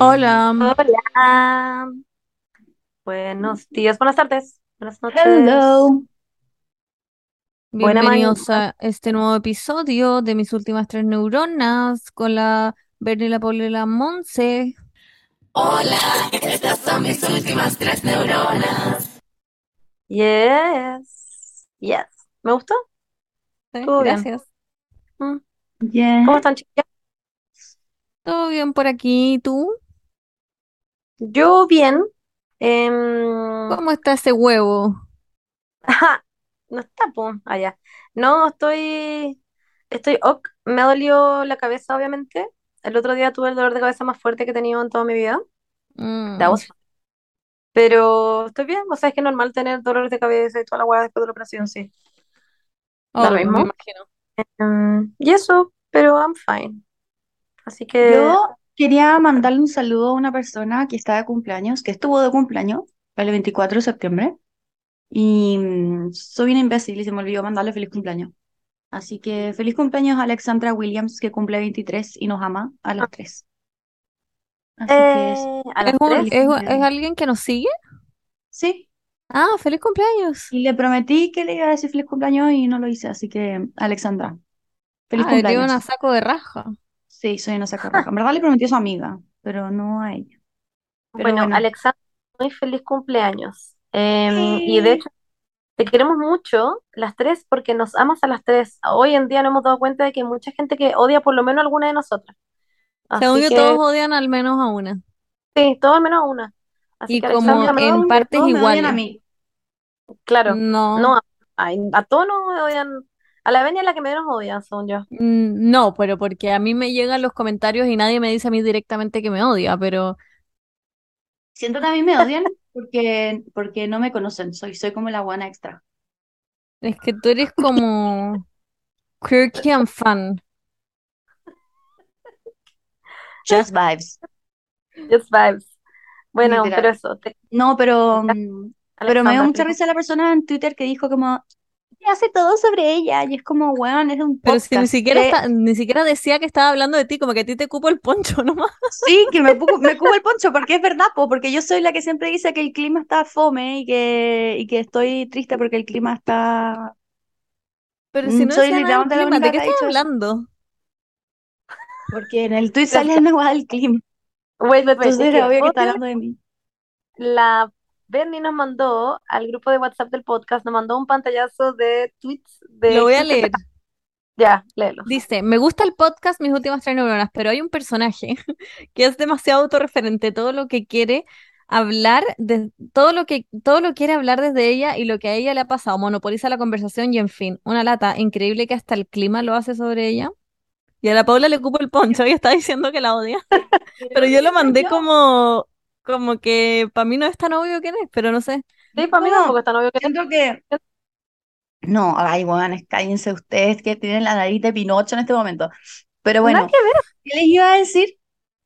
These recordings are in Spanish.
Hola, Hola. Buenos días, buenas tardes, buenas noches. Hello. Bienvenidos a este nuevo episodio de Mis Últimas Tres Neuronas con la Bernie, la Paula y la Monse. Yes. Yes. ¿Me gustó? Sí, Todo bien. gracias. Mm. Yeah. ¿Cómo están, chicas? ¿Todo bien por aquí? ¿Y ¿Tú? Yo bien. Em, ¿Cómo está ese huevo? ajá, no está, po, allá. No, estoy, estoy ok. Me ha dolido la cabeza, obviamente. El otro día tuve el dolor de cabeza más fuerte que he tenido en toda mi vida. Mm, That was. Pero estoy bien, o sea, es que es normal tener dolores de cabeza y toda la hueá después de la operación, sí. Da lo obvio, me mismo. imagino. Mm, y eso, pero I'm fine. Así que, Yo quería mandarle un saludo a una persona que está de cumpleaños, que estuvo de cumpleaños el 24 de septiembre. Y mm, soy una imbécil y se me olvidó mandarle feliz cumpleaños. Así que feliz cumpleaños a Alexandra Williams, que cumple 23 y nos ama a las tres. Así que eh, a ¿Es, un- cumpleaños. alguien que nos sigue? Sí, Ah, feliz cumpleaños. y le prometí que le iba a decir feliz cumpleaños y no lo hice. Así que, Alexandra, feliz Ah, le dio una cumpleaños. saco de raja. Sí, soy una sacarraca. En verdad le prometí a su amiga, pero no a ella. Pero Bueno, bueno. Alexandra, muy feliz cumpleaños. Em, y de Sí. hecho, te queremos mucho, las tres, porque nos amas a las tres. Hoy en día nos hemos dado cuenta de que hay mucha gente que odia por lo menos a alguna de nosotras. Según Así yo, todos odian al menos a una. sí, todo menos a una. Así Y que, como Alexandra, en partes Todos me odian a iguales. mí. claro, No. no, a, a, a todos nos odian. A la Beni es la que menos odian, según yo. Mm, No, pero porque a mí me llegan los comentarios y nadie me dice a mí directamente que me odia, pero Siento que a mí me odian porque, porque no me conocen. Soy, soy como la buena extra. es que tú eres como quirky and fun. Just vibes. Just vibes. Bueno, Literal. pero eso, te- No, pero, mm, pero me dio mucha risa la persona en Twitter que dijo como, "Se hace todo sobre ella. Y es como, weón, es un Pero si ni siquiera está, ni siquiera decía que estaba hablando de ti, como que a ti te cupo el poncho nomás. Sí, que me, cubo el poncho, porque es verdad, po, porque yo soy la que siempre dice que el clima está fome y que, y que estoy triste porque el clima está... Pero si Mm, no soy decía nada del literalmente la clima, ¿de qué estás hablando? Porque en el tweet sale igual del clima. Wait, wait, wait. Entonces era obvio que está hablando de mí. la Bernie nos mandó al grupo de WhatsApp del podcast, nos mandó un pantallazo de tweets de Lo voy a leer. Ya, léelo. Dice, me gusta el podcast Mis Últimas Tres Neuronas, pero hay un personaje que es demasiado autorreferente, todo lo que quiere hablar, de, todo lo que, todo lo quiere hablar desde ella y lo que a ella le ha pasado, monopoliza la conversación y en fin, una lata, increíble que hasta el clima lo hace sobre ella. Y a la Paula le cupo el poncho y está diciendo que la odia. Pero yo lo mandé como, como que para mí no es tan obvio quién es, pero no sé. Sí, para mí No, tampoco es tan obvio que Siento que... No, ay, weones, cállense ustedes que tienen la nariz de Pinocho en este momento. Pero bueno, que ver, ¿qué les iba a decir?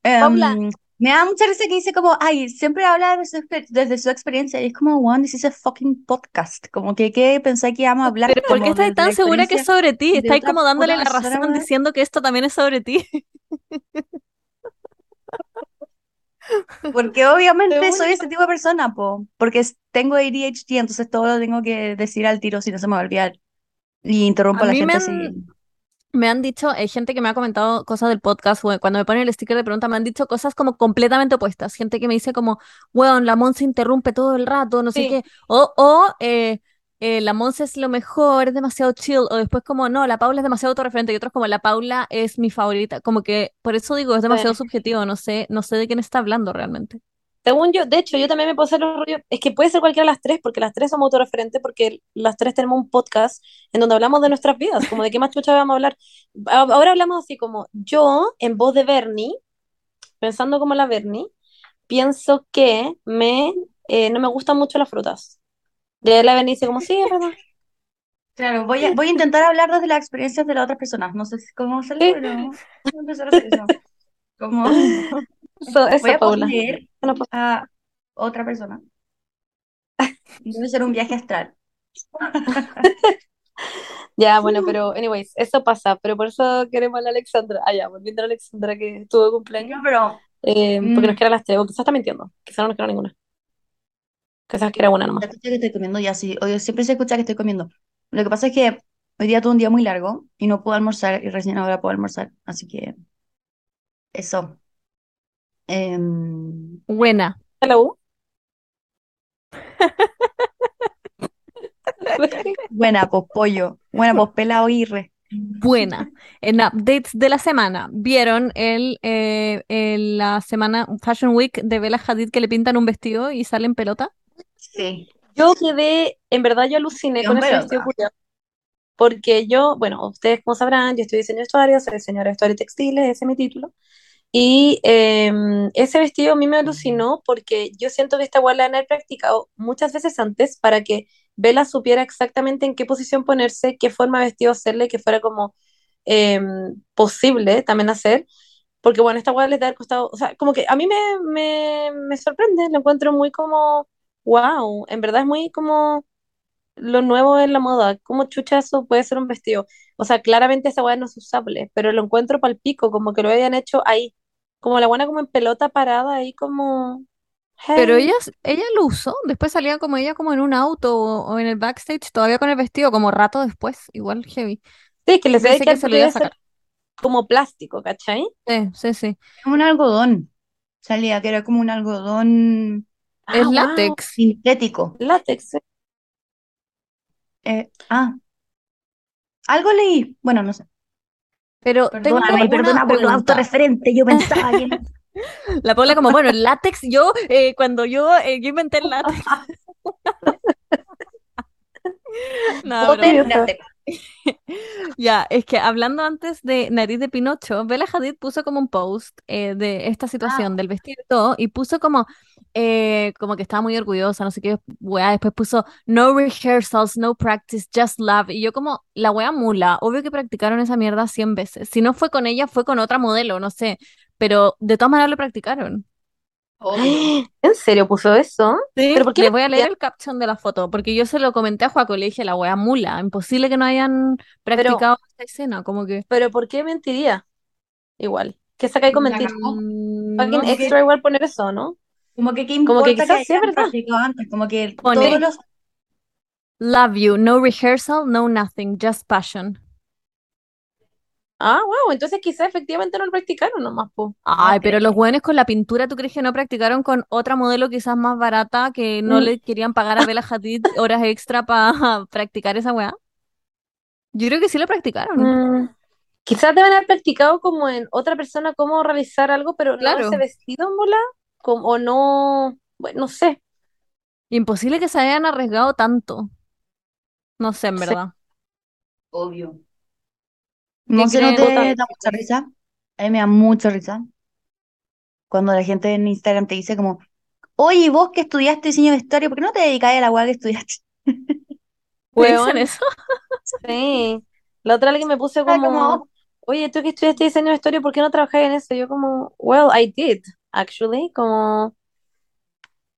Em, me da mucha risa que dice como, ay, siempre habla de su desde su experiencia y es como, one, this is a fucking podcast. Como que, ¿qué pensé que íbamos a hablar Pero ¿por qué estás tan segura que es sobre ti? otra como dándole la razón diciendo que esto también es sobre ti. Porque obviamente soy ese tipo de persona, po, porque tengo ADHD, entonces todo lo tengo que decir al tiro si no se me va a olvidar. Y interrumpo A la mí me gente han, así. me han dicho, hay gente que me ha comentado cosas del podcast, cuando me ponen el sticker de pregunta, me han dicho cosas como completamente opuestas. Gente que me dice como, weón, la Monse interrumpe todo el rato, no sé Sí. qué. O, o eh, eh, la Monse es lo mejor, es demasiado chill. O después como, no, la Paula es demasiado autorreferente. Y otros como, la Paula es mi favorita. Como que, por eso digo, es demasiado Sí. subjetivo. No sé, no sé de quién está hablando realmente. Según yo, de hecho, yo también me puedo hacer los rollos. Es que puede ser cualquiera de las tres, porque las tres somos autorreferentes, porque las tres tenemos un podcast en donde hablamos de nuestras vidas, como de qué más chucha vamos a hablar. Ahora hablamos así como yo, en voz de Bernie, pensando como la Bernie, pienso que me, eh, no me gustan mucho las frutas. La Bernie dice como, sí, es verdad. Claro, voy a, voy a intentar hablar desde las experiencias de las otras personas. No sé cómo hacerlo, Sí. pero voy a empezar a hacer eso. Como, Eso, eso, voy a Paula. a otra persona. Debe ser un viaje astral. Ya, bueno, pero, anyways, eso pasa, pero por eso queremos a la Alexandra. Ah, ya, volviendo a la Alexandra que estuvo de cumpleaños. No, pero eh, porque nos Mm, queda las tres, o quizás está mintiendo, quizás no nos queda ninguna, quizás que era una nomás. ¿se escucha que estoy comiendo? Ya sí, oye, siempre se escucha que estoy comiendo. Lo que pasa es que hoy día tuve un día muy largo y no pude almorzar y recién ahora puedo almorzar. Así que eso. Em, Buena. ¿De la U? buena, pues pollo. Buena, pues pelado y re. Buena. En updates de la semana, ¿vieron el, eh, el- la semana Fashion Week de Bella Hadid que le pintan un vestido y sale en pelota? Sí. Yo quedé, en verdad yo aluciné Qué con ese vestido culiao, porque yo, bueno, ustedes como sabrán, yo estudio diseño de vestuario, soy diseñadora de vestuario y textiles, ese es mi título. Y em, ese vestido a mí me alucinó porque yo siento que esta igual la han practicado muchas veces antes para que Bella supiera exactamente en qué posición ponerse, qué forma de vestido hacerle, que fuera como em, posible también hacer. Porque bueno, esta igual les debe haber costado, o sea, como que a mí me, me, me sorprende, lo encuentro muy como, wow, en verdad es muy como lo nuevo en la moda, ¿cómo chucha eso puede ser un vestido? O sea, claramente esa weá no es usable, pero lo encuentro palpico, como que lo hayan hecho ahí, como la buena como en pelota parada ahí como, Pero hey. ella, ella lo usó, después salía como ella como en un auto o, o en el backstage, todavía con el vestido, como rato después, igual heavy. Sí, que les que quedar se lo iba a sacar. como plástico, ¿cachai? Sí, sí, sí. Como un algodón. Salía que era como un algodón Es Ah, wow, látex. sintético. látex. Eh, ah, algo leí. Bueno, no sé. Pero tengo una perdona por lo autorreferente. Yo pensaba que. La Paula como, bueno, el látex, yo, eh, cuando yo, eh, yo inventé el látex. No, látex. Ya, es que hablando antes de Nariz de Pinocho, Bella Hadid puso como un post eh, de esta situación del vestido y todo, y puso como, eh, como que estaba muy orgullosa, no sé qué, weá, después puso no rehearsals, no practice, just love, y yo como, la weá mula, obvio que practicaron esa mierda 100 veces, si no fue con ella, fue con otra modelo, no sé, pero de todas maneras lo practicaron. ¿En serio puso eso? Sí, ¿Pero por qué voy a leer el caption de la foto, porque yo se lo comenté a Juaco, le dije, la wea mula, imposible que no hayan Pero, practicado esta escena, como que... pero ¿por qué mentiría? Igual. ¿Qué sacáis con La mentir? cagó. mm, Fucking no extra que, igual poner eso, ¿no? Como que qué Como que importa que es hayan verdad. practicado antes. Como que pone, todos los. love you, no rehearsal, no nothing, just passion. Ah, wow, entonces quizás efectivamente no lo practicaron nomás, po. Ay, No pero los buenos con la pintura, ¿tú crees que no practicaron con otra modelo quizás más barata que no Mm, le querían pagar a Bella Hadid horas extra para practicar esa weá? Yo creo que sí lo practicaron, mm, Quizás deben haber practicado como en otra persona cómo realizar algo, pero no ese claro. vestido en bola, como, o no, bueno, no sé. Imposible que se hayan arriesgado tanto, no sé, en Sí, verdad. Obvio. ¿Qué No sé, no te da mucha risa. A mí me da mucha risa cuando la gente en Instagram te dice como, oye, vos que estudiaste diseño de vestuario, ¿por qué no te dedicás a la weá que estudiaste? ¿Te dicen Weón, eso? sí. La otra alguien me puso Era como, como, oye, tú que estudiaste diseño de historia, ¿por qué no trabajas en eso? Yo como, well, I did, actually, como,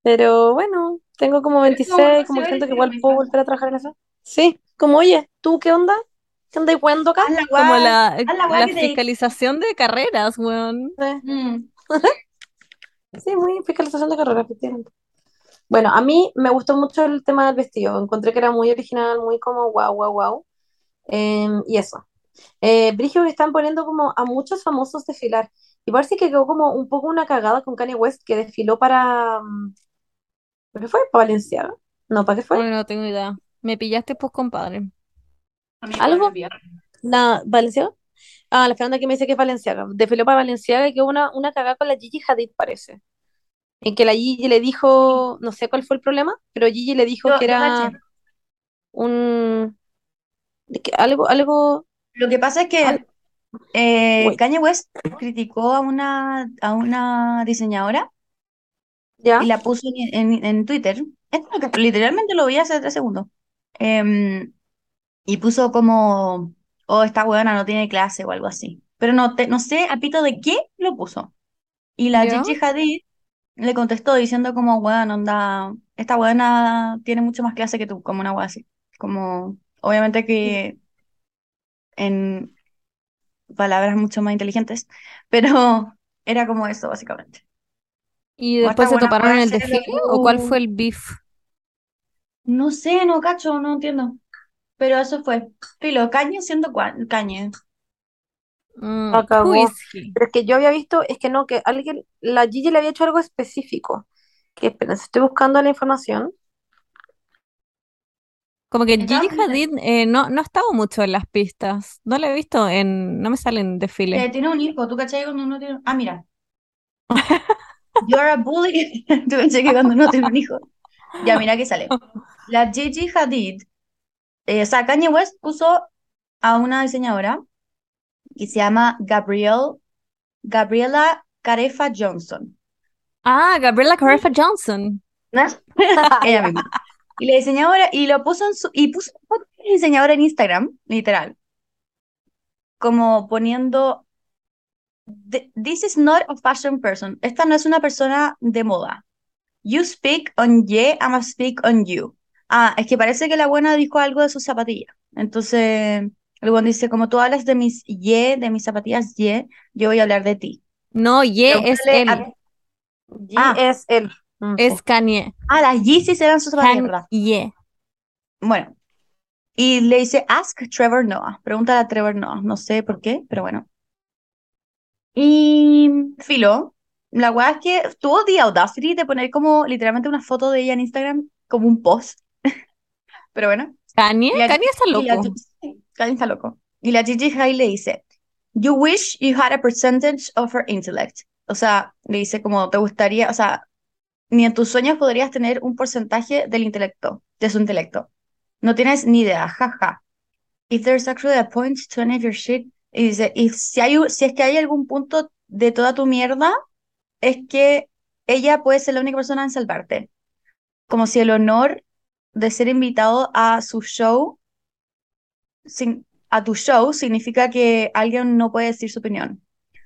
pero bueno, tengo como pero es como 26, como que siento que igual puedo volver a trabajar en eso. Sí, como, oye, ¿tú qué onda? ¿Qué onda y cuándo acá? La Como la, la te fiscalización de carreras, weón. Sí, Mm. sí, muy fiscalización de carrera, efectivamente. Bueno, a mí me gustó mucho el tema del vestido. Encontré que era muy original, muy como wow, wow, wow. Y eso. Eh, Brigio que están poniendo como a muchos famosos desfilar. Y parece que quedó como un poco una cagada con Kanye West que desfiló para. mm, ¿Para qué fue? ¿Para Valenciaga? No, ¿para qué fue? Ay, no tengo idea. Me pillaste, pues, compadre. A mí igual me ¿Algo? ¿La Valenciaga? Ah, la Fernanda que me dice que es Valenciaga. Desfiló para Valenciaga y quedó una, una cagada con la Gigi Hadid, parece. En que la Gigi le dijo, no sé cuál fue el problema, pero Gigi le dijo que era un. que algo, algo. Lo que pasa es que al- eh, Wait, Kanye West criticó a una, a una diseñadora y la puso en, en, en Twitter. Esto es lo que literalmente lo vi hace tres segundos. Em, y puso como, oh, esta huevona no tiene clase o algo así. Pero no, te, no sé a pito de qué lo puso. Y la ¿Ya? Gigi Hadid le contestó diciendo como, weón, onda, esta huevona tiene mucho más clase que tú, como una hueá así. Como, obviamente que en palabras mucho más inteligentes, pero era como eso, básicamente. ¿Y después se toparon en el desfile o cuál fue el beef? No sé, no cacho, no entiendo. Pero eso fue. Filo, Kanye siendo Kanye. Mm? Pero es que yo había visto, es que no, que alguien, la Gigi le había hecho algo específico. Que esperen, estoy buscando la información. Como que Gigi Hadid eh, no, no ha estado mucho en las pistas. No la he visto en... No me sale en Eh, tiene un hijo, ¿tú cachai cuando uno tiene... Ah, mira. You're a bully. ¿Tú cachai que cuando uno tiene un hijo? Ya, mira que sale. La Gigi Hadid, eh, o sea, Kanye West puso a una diseñadora que se llama Gabrielle, Gabriela Carefa Johnson. Ah, Gabriela Carefa Johnson. Ella misma. Y la diseñadora, y lo puso en su, y puso a la diseñadora en Instagram, literal, como poniendo, "Th- This is not a fashion person. Esta no es una persona de moda. You speak on ye, I'ma speak on you. Ah, es que parece que la buena dijo algo de sus zapatillas. Entonces, el buen dice, como tú hablas de mis ye, de mis zapatillas ye, yo voy a hablar de ti. No, Ye es él. a- G Ah. es él. Es. Kanye. Ah, las Yeezys eran sus ¿verdad? Kanye. Bueno, y le dice, ask Trevor Noah. Pregúntale a Trevor Noah. No sé por qué, pero bueno. Y Filo, la weá es que tuvo the audacity de poner como literalmente una foto de ella en Instagram como un post. Pero bueno. Kanye. La- Kanye está la- loco. Kanye está loco. Y la Gigi Hadid le dice, You wish you had a percentage of her intellect. O sea, le dice como te gustaría, o sea, ni en tus sueños podrías tener un porcentaje del intelecto, de su intelecto. No tienes ni idea, jaja. If there's actually a point to any of your shit, y dice, y si hay, si es que hay algún punto de toda tu mierda, es que ella puede ser la única persona en salvarte. Como si el honor de ser invitado a su show, sin- a tu show, significa que alguien no puede decir su opinión.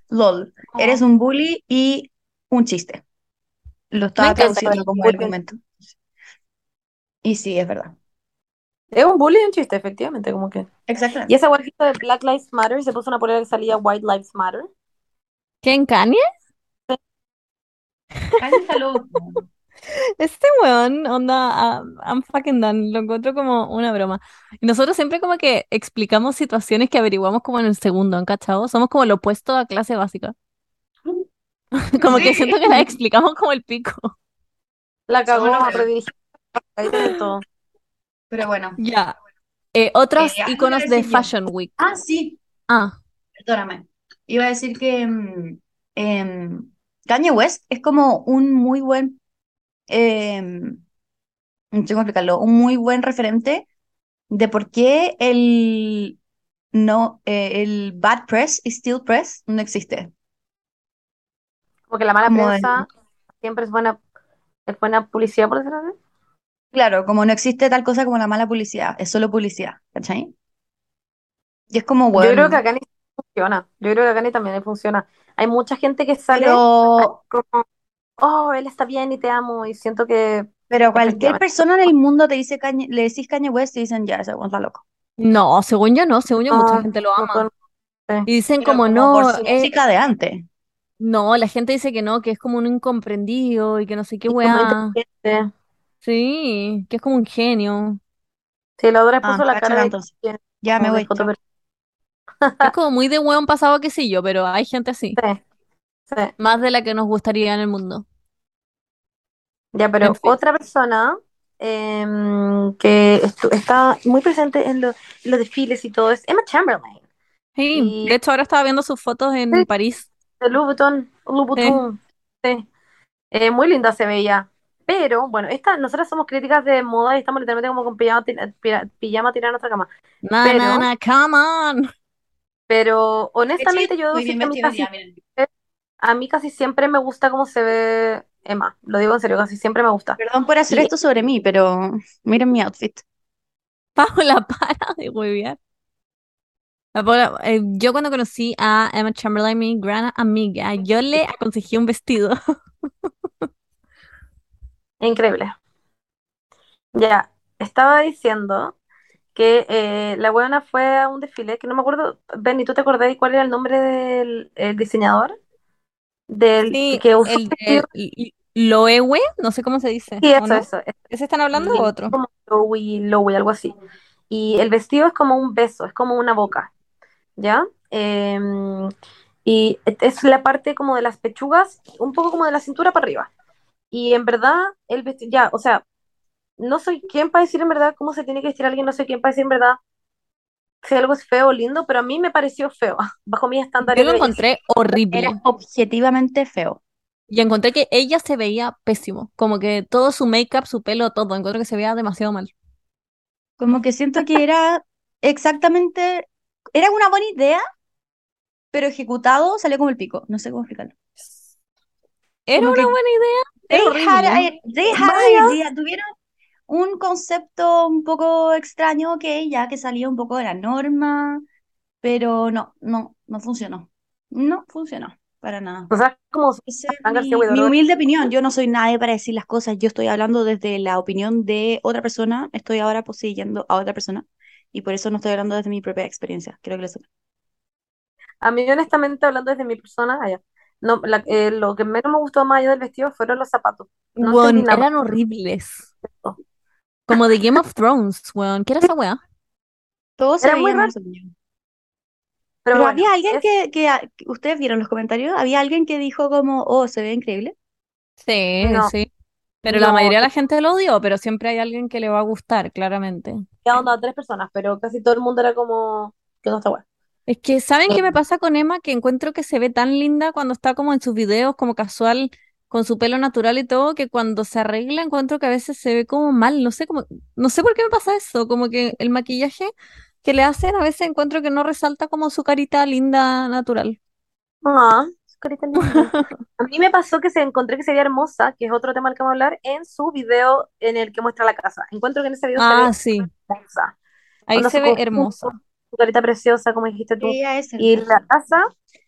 LOL, eres un bully y un chiste. Lo estaba traduciendo el como bullying. argumento. Y sí, es verdad. Es un bully y un chiste, efectivamente, como que. Exactamente. Y esa guajita de Black Lives Matter se puso una polera que salía White Lives Matter. ¿Quién, Kanye? Kanye está loco. Este weón, onda, I'm fucking done, lo encuentro como una broma. Y nosotros siempre como que explicamos situaciones que averiguamos como en el segundo, ¿han cachado? Somos como lo opuesto a clase básica. Como que siento que la explicamos como el pico. La cagó. Ahí tienen todo. Pero bueno. Ya. Eh, otros Eh, algo iconos de yo. Fashion Week. Ah, sí, Ah, perdóname. Iba a decir que mm, em, Kanye West es como un muy buen, em, no sé cómo explicarlo, un muy buen referente de por qué el, no, eh, el bad press y still press no existe. Porque la mala prensa siempre es buena, es buena publicidad, por decirlo así. Claro, como no existe tal cosa como la mala publicidad, es solo publicidad, ¿cachai? Y es como, Yo bueno, creo que acá ni funciona. Yo creo que acá ni también funciona. Hay mucha gente que sale pero, como, oh, él está bien y te amo. Y siento que pero cualquier persona en el mundo te dice Kanye- le decís Kanye West y dicen, ya, ese weón está loco. no, según yo no, según yo mucha no, gente lo no ama. Y dicen Pero como como no, por su eh, música de antes. No, la gente dice que no, que es como un incomprendido y que no sé qué es como weá. inteligente. Sí, que es como un genio. Sí, la otra Ah, puso la cáchala cara de entonces. que- Ya me como de voy. foto, chao. pero- Es como muy de weón pasado que sí yo, pero hay gente así. Sí, sí. Más de la que nos gustaría en el mundo. Ya, pero fin. otra persona em, que estu- está muy presente en, lo- en los desfiles y todo es Emma Chamberlain, Sí, Y- de hecho ahora estaba viendo sus fotos en. París. De Vuitton. Sí. Eh, muy linda se veía. Pero, bueno, esta, nosotras somos críticas de moda y estamos literalmente como con pijama, tira- pira- pijama tirada en nuestra cama. Na, Pero- na, na, come on. Pero honestamente yo debo decir que a mí, casi, a mí casi siempre me gusta cómo se ve Emma. Lo digo en serio, casi siempre me gusta. Perdón por hacer Y- esto sobre mí, pero miren mi outfit. Paola, para de huevear. La eh, yo cuando conocí a Emma Chamberlain, mi gran amiga, yo le aconsejé un vestido. Increíble. Ya, estaba diciendo que eh, la buena fue a un desfile que no me acuerdo. Benny, ¿tú te acordás de cuál era el nombre del el diseñador? del Sí, que usó el de Loewe, no sé cómo se dice, Sí, ¿o eso, no? eso. ¿Ese están hablando o otro? como Lowy, Lowy, algo así. Y el vestido es como un beso, es como una boca, ¿ya? Em, y es la parte como de las pechugas, un poco como de la cintura para arriba. Y en verdad, el vestido, ya, o sea, no soy quien para decir en verdad cómo se tiene que vestir alguien, no soy quien para decir en verdad si algo es feo o lindo, pero a mí me pareció feo, bajo mis Yo estándares lo de belleza. encontré Era horrible. objetivamente feo. Y encontré que ella se veía pésimo. Como que todo su make-up, su pelo, todo. Encontré que se veía demasiado mal. Como que siento que era exactamente, era una buena idea, pero ejecutado salió como el pico. No sé cómo explicarlo. Era Como una buena idea. they had, horrible. a- they had an idea. Tuvieron un concepto un poco extraño que ya que salía un poco de la norma, pero no, no, no funcionó. No funcionó para nada. O sea, como es mi, humilde opinión. Yo no soy nadie para decir las cosas. Yo estoy hablando desde la opinión de otra persona. Estoy ahora poseyendo a otra persona. Y por eso no estoy hablando desde mi propia experiencia. Creo que lo sepan. A mí, honestamente, hablando desde mi persona, allá, no, la- eh, lo que menos me gustó más allá del vestido fueron los zapatos. No eran horribles. Como de Game of Thrones, weón. ¿Qué era esa weá? Todo se Era muy veía mal, raro. según yo. Pero, Pero bueno, había alguien es- que, que, que- ustedes vieron los comentarios, había alguien que dijo como, oh, se ve increíble. Sí, No. sí. Pero la mayoría de la gente lo odió, pero siempre hay alguien que le va a gustar, claramente. ya onda tres personas, pero casi todo el mundo era como que no está bueno. Es que, ¿saben qué me Eh. pasa con Emma? Que encuentro que se ve tan linda cuando está como en sus videos, como casual, con su pelo natural y todo, que cuando se arregla encuentro que a veces se ve como mal. No sé cómo, no sé por qué me pasa eso. Como que el maquillaje que le hacen a veces encuentro que no resalta como su carita linda natural. Ah, carita linda. A mí me pasó que se encontré que se veía hermosa, que es otro tema del que vamos a hablar, en su video en el que muestra la casa. Encuentro que en ese video se Ah, ve sí. hermosa. Ahí Onda se ve hermosa. Su carita preciosa, como dijiste tú. Ella es Y la casa,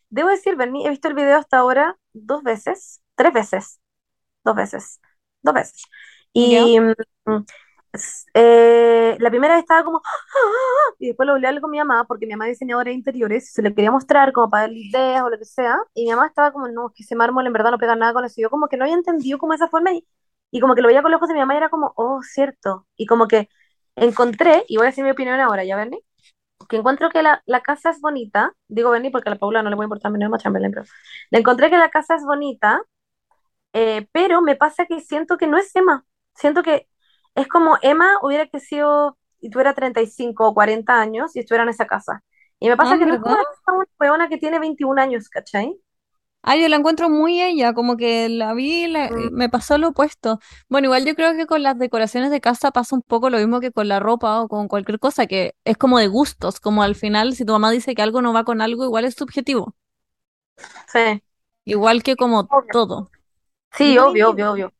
debo decir, Berni, he visto el video hasta ahora dos veces, tres veces, dos veces, dos veces. Y eh, la primera vez estaba como, "Ah", y después lo volví a hablar con mi mamá, porque mi mamá es diseñadora de interiores, y se le quería mostrar como para darle ideas o lo que sea, y mi mamá estaba como, no, es que ese mármol en verdad no pega nada con eso. Y yo como que no había entendido como esa forma, y, y como que lo veía con los ojos de mi mamá y era como, oh, cierto. Y como que encontré, y voy a decir mi opinión ahora, ¿ya, Berni? que encuentro que la, la casa es bonita, digo Benny porque a la Paula no le voy a importar menos más Chamberlain, pero le encontré que la casa es bonita, eh, pero me pasa que siento que no es Emma, siento que es como Emma hubiera crecido y tuviera 35 o 40 años y estuviera en esa casa. Y me pasa Ah, que es una weona que tiene 21 años, ¿cachai? Ah, yo la encuentro muy ella, como que la vi, la- Mm. me pasó lo opuesto. Bueno, igual yo creo que con las decoraciones de casa pasa un poco lo mismo que con la ropa o con cualquier cosa, que es como de gustos, como al final si tu mamá dice que algo no va con algo, igual es subjetivo, Sí, igual que como Obvio. todo. sí, obvio, obvio, obvio.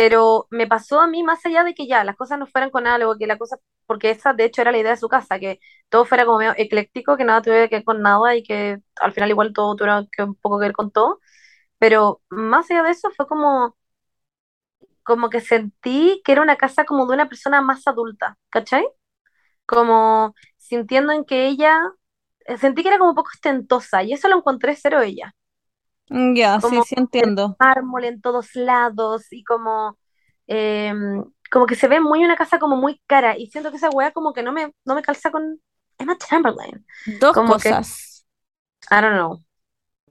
Pero me pasó a mí más allá de que ya las cosas no fueran con algo, que la cosa, porque esa de hecho era la idea de su casa, que todo fuera como medio ecléctico, que nada tuviera que ver con nada y que al final igual todo tuviera que un poco que ver con todo. Pero más allá de eso fue como, como que sentí que era una casa como de una persona más adulta, ¿cachai? Como sintiendo en que ella, sentí que era como un poco ostentosa y eso lo encontré cero ella. Mm, Ya, sí, sí entiendo. mármol en todos lados y como, eh, como que se ve muy una casa como muy cara y siento que esa weá como que no me, no me calza con Emma Chamberlain. Dos Como que, cosas. I don't know.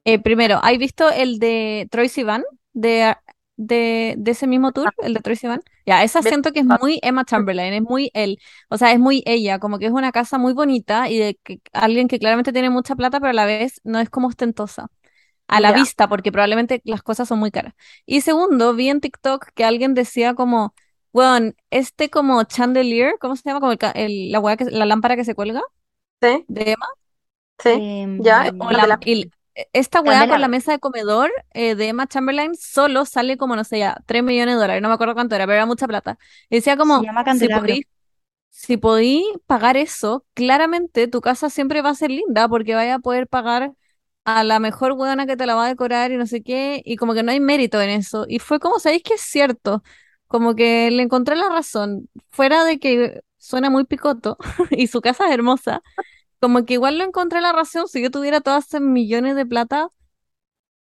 Eh, primero, ¿has visto el de Troy Sivan? De, de, de ese mismo tour, el de Troy Sivan. Ya, esa siento que es muy Emma Chamberlain, es muy él, o sea, es muy ella, como que es una casa muy bonita y de que, alguien que claramente tiene mucha plata, pero a la vez no es como ostentosa. A la vista, porque probablemente las cosas son muy caras. Y segundo, vi en TikTok que alguien decía como, bueno, este como chandelier, ¿cómo se llama? Como el, la que, la lámpara que se cuelga Sí, de Emma. sí, Em, ya. O la- de la- y- esta weá con la mesa de comedor eh, de Emma Chamberlain solo sale como, no sé, ya, 3 millones de dólares, no me acuerdo cuánto era, pero era mucha plata. Y decía Se como, llama si podí, si podí pagar eso, claramente tu casa siempre va a ser linda porque vaya a poder pagar a la mejor weona que te la va a decorar y no sé qué, y como que no hay mérito en eso. Y fue como, ¿sabéis que es cierto? Como que le encontré la razón, fuera de que suena muy picoto y su casa es hermosa. Como que igual lo encontré la razón, si yo tuviera todas esas millones de plata,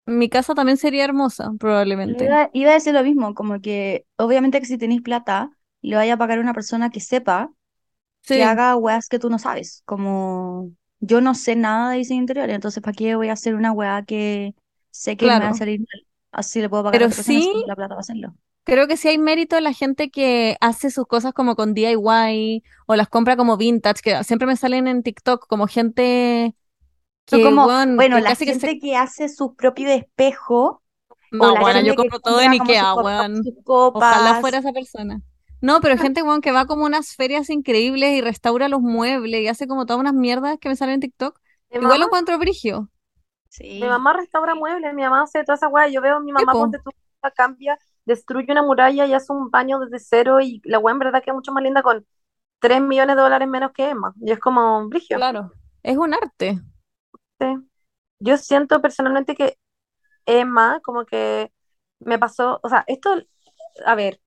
mi casa también sería hermosa, probablemente. Iba, iba a decir lo mismo, como que obviamente que si tenéis plata, le vaya a pagar a una persona que sepa que Sí, haga weas que tú no sabes. Como yo no sé nada de diseño interior, entonces ¿para qué voy a hacer una wea que sé que me va a salir mal? Así le puedo pagar Pero sí, la plata para hacerlo. creo que sí hay mérito en la gente que hace sus cosas como con DIY o las compra como vintage, que siempre me salen en TikTok como gente que, como, bueno, que la casi que se... gente que hace su propio espejo o No, la bueno, yo gente compro todo en IKEA, weón. Ojalá fuera esa persona. No, pero gente, weón, que va como a unas ferias increíbles y restaura los muebles y hace como todas unas mierdas que me salen en TikTok. Mi Igual lo mamá, encuentro brigio. mi mamá restaura muebles, mi mamá hace toda esa weá. Yo veo a mi mamá, po, ponte tú, cambia, destruye una muralla y hace un baño desde cero y la weá en verdad queda mucho más linda con 3 millones de dólares menos que Emma. Y es como brigio. claro. Es un arte. sí. Yo siento personalmente que Emma, como que me pasó, o sea, esto, a ver,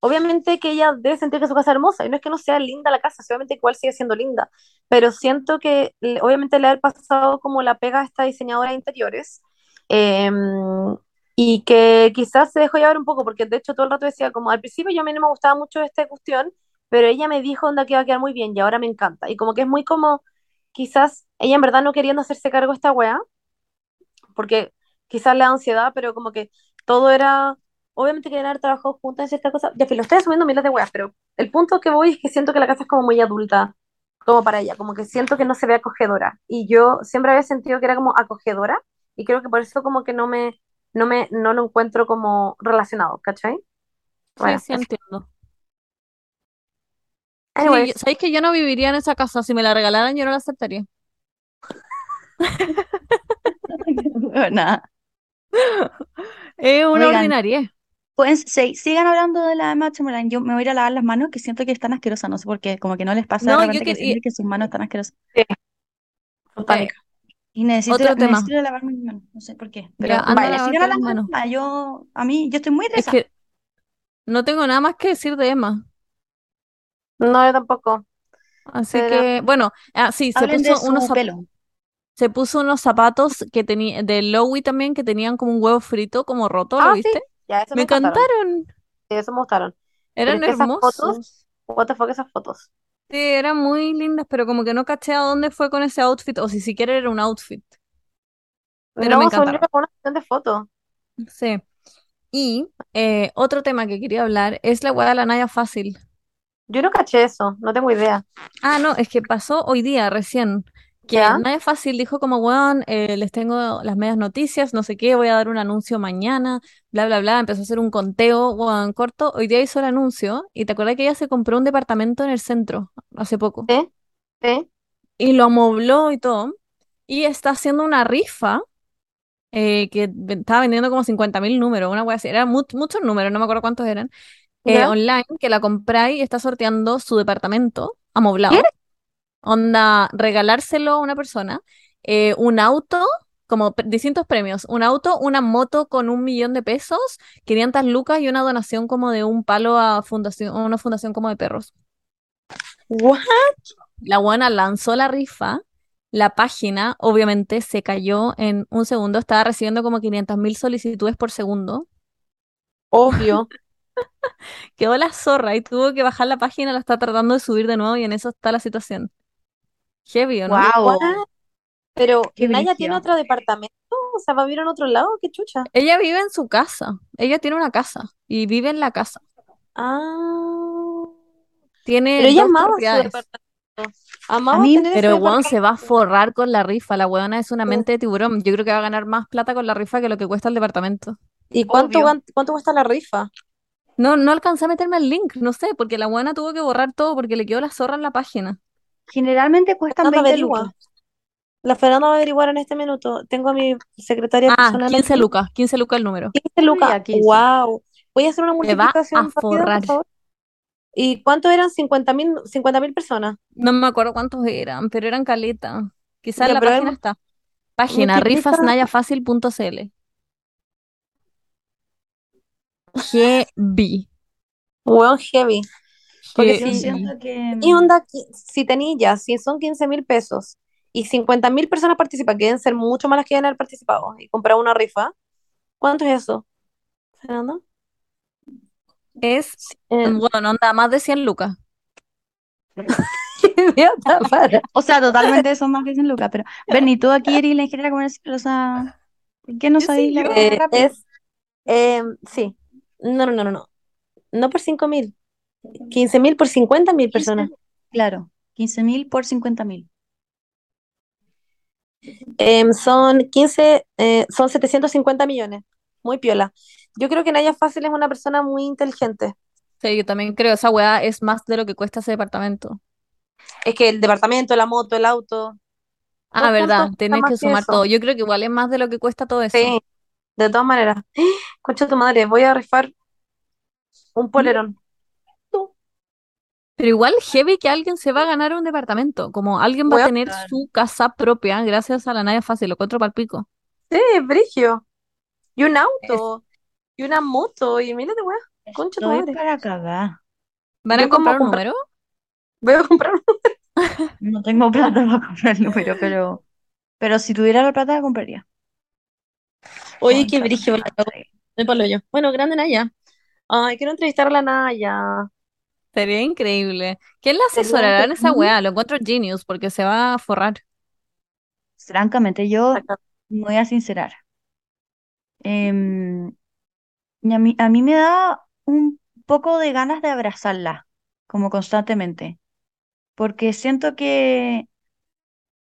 obviamente que ella debe sentir que su casa es hermosa, y no es que no sea linda la casa, obviamente igual sigue siendo linda, pero siento que obviamente le ha pasado como la pega a esta diseñadora de interiores, eh, y que quizás se dejó llevar un poco, porque de hecho todo el rato decía, como al principio yo a mí no me gustaba mucho esta cuestión, pero ella me dijo onda que iba a quedar muy bien, y ahora me encanta, y como que es muy como, quizás ella en verdad no queriendo hacerse cargo de esta weá, porque quizás le da ansiedad, pero como que todo era, obviamente querían haber trabajado juntas en ciertas cosas, ya lo estoy asumiendo miles de weas, pero el punto que voy es que siento que la casa es como muy adulta, como para ella, como que siento que no se ve acogedora, y yo siempre había sentido que era como acogedora, y creo que por eso como que no me, no me, no lo encuentro como relacionado, ¿cachai? Sí, Bueno, sí entiendo. Sí, yo- Anyways, ¿sabéis que yo no viviría en esa casa? Si me la regalaran, yo no la aceptaría. Nada. Es una ordinaria. Pueden, se- sigan hablando de la Emma Chamberlain. Yo me voy a ir a lavar las manos, que siento que están asquerosas. No sé por qué. Como que no les pasa de No, yo repente que sus manos están asquerosas. sí. Y necesito, otro tema. necesito ir a lavarme mis manos. No sé por qué. Pero Ya, a lavarte sigan las hablando. manos. Yo, a mí, yo estoy muy Es interesada. que no tengo nada más que decir de Emma. No, yo tampoco, Así pero que, bueno, ah, sí, se Hablen de puso unos, su zap- pelo. se puso unos zapatos que tenía de Lowy también que tenían como un huevo frito, como roto, ¿lo ah, sí, viste? Ya, eso me Me encantaron, sí, eso me gustaron, Eran que esas fotos, hermosos. what the fuck esas fotos. Sí, eran muy lindas, pero como que no caché a dónde fue con ese outfit, o si siquiera era un outfit, pero me No, yo encantaron. era una sesión de fotos. Sí. Y eh, otro tema que quería hablar es la hueá de la Naya Fácil. Yo no caché eso, no tengo idea. Ah, no, es que pasó hoy día recién. Que ¿Ya? Naya Fácil dijo como, weón, eh, les tengo las medias noticias, no sé qué, voy a dar un anuncio mañana, bla, bla, bla. Empezó a hacer un conteo, weón, corto. Hoy día hizo el anuncio y te acuerdas que ella se compró un departamento en el centro hace poco ¿Sí? ¿Sí? y lo amobló y todo. Y está haciendo una rifa eh, que estaba vendiendo como 50.000 números, una wea así. Eran mu- muchos números, no me acuerdo cuántos eran. eh, online, que la compráis y está sorteando su departamento ¿Qué? Onda, regalárselo a una persona, eh, un auto, como distintos premios, un auto, una moto con un millón de pesos, 500 lucas y una donación como de un palo a fundación, una fundación como de perros. What? La buena lanzó la rifa, la página obviamente se cayó en un segundo, estaba recibiendo como 500.000 solicitudes por segundo. Obvio. Quedó la zorra y tuvo que bajar la página, la está tratando de subir de nuevo y en eso está la situación. Heavy, ¿o no? Wow? Pero qué Naya tiene otro departamento, o sea, va a vivir en otro lado, qué chucha. Ella vive en su casa. Ella tiene una casa y vive en la casa. Ah. Tiene Pero ella amaba su departamento. A Amaba mí, tener ese Pero weón se va a forrar con la rifa. La weona es una mente de tiburón. Yo creo que va a ganar más plata con la rifa que lo que cuesta el departamento. ¿Y cuánto, cuánto cuesta la rifa? No, no alcancé a meterme el link, no sé, porque la weona tuvo que borrar todo porque le quedó la zorra en la página. Generalmente cuestan Fernanda 20 averigua. lucas. La Fernanda va a averiguar en este minuto. Tengo a mi secretaria Ah, personal 15 aquí. lucas, 15 lucas el número. 15 Ah, lucas. ya, 15. Wow. Voy a hacer una Se va a multiplicación rápida, forrar. por favor. ¿Y cuánto eran? 50 mil 50 mil personas. No me acuerdo cuántos eran, pero eran caleta. Quizás la página está. Página rifasnayafacil.cl. GB. Weón, heavy. Porque Yo si, siento que y onda, si tenía ya, si son 15 mil pesos y 50 mil personas participan, que deben ser mucho más las que deben haber participado y comprar una rifa, ¿Cuánto es eso, Fernando? Es, Eh, bueno, no anda más de 100 lucas. O sea, totalmente son más que 100 lucas, pero Bernie, tú aquí eres la ingeniera comercial, o sea, ¿por qué no sabéis sí, la Eh, rápido? es, eh, sí, no, no, no, no, no, no por 5 mil, 15 mil por 50 mil 15, personas. claro, 15.000 por 50.000. Em, son 15, eh, son 750 millones, muy piola. Yo creo que Naya Fácil es una persona muy inteligente. Sí, yo también creo, esa weá es más de lo que cuesta ese departamento. Es que el departamento, la moto, el auto, Ah, verdad, más que sumar todo. Yo creo que igual es más de lo que cuesta todo eso. Sí, de todas maneras. Concha tu madre, voy a rifar un polerón. Pero igual heavy que alguien se va a ganar un departamento, como alguien va a tener su casa propia gracias a la Naya Fácil, lo encuentro pa'l pico. sí, brigio. Y un Es- auto, y una moto, y miles de weas. Concha tu madre. para cagar. ¿Van a comprar un comprar, número? voy a comprar No tengo plata para comprar el número, pero, pero si tuviera la plata, la compraría. Oye, qué brigio. Me palo yo. Bueno, grande Naya. Ay, quiero entrevistar a la Naya. Sería increíble. ¿Quién la asesorará en esa weá? Lo encuentro genius porque se va a forrar. Francamente, yo me voy a sincerar. Em, y a mí, a mí me da un poco de ganas de abrazarla, como constantemente, porque siento que,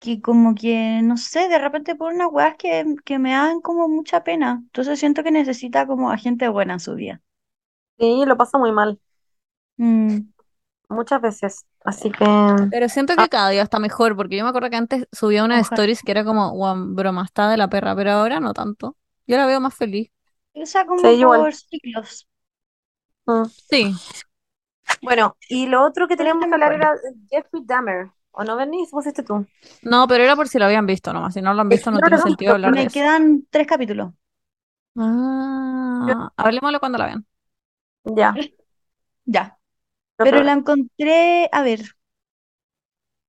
que como que, no sé, de repente por unas weas que, que me dan como mucha pena. Entonces siento que necesita como a gente buena en su vida. Sí, lo pasa muy mal, Mm, muchas veces. Así que, Pero siento ah, que cada día está mejor porque yo me acuerdo que antes subía unas ojalá. stories que era como, guau, broma, está de la perra, pero ahora no tanto. Yo la veo más feliz. O sea, sí, como igual. por ciclos. Mm. Sí. Bueno, y lo otro que teníamos que hablar era Jeffrey Dahmer. ¿O no, Bernice? ¿Pusiste tú? No, pero era por si lo habían visto nomás. Si no lo han visto no tiene sentido hablar de Me eso. quedan tres capítulos. Ah, hablemoslo cuando la vean. Ya, Ya. Pero la encontré, a ver,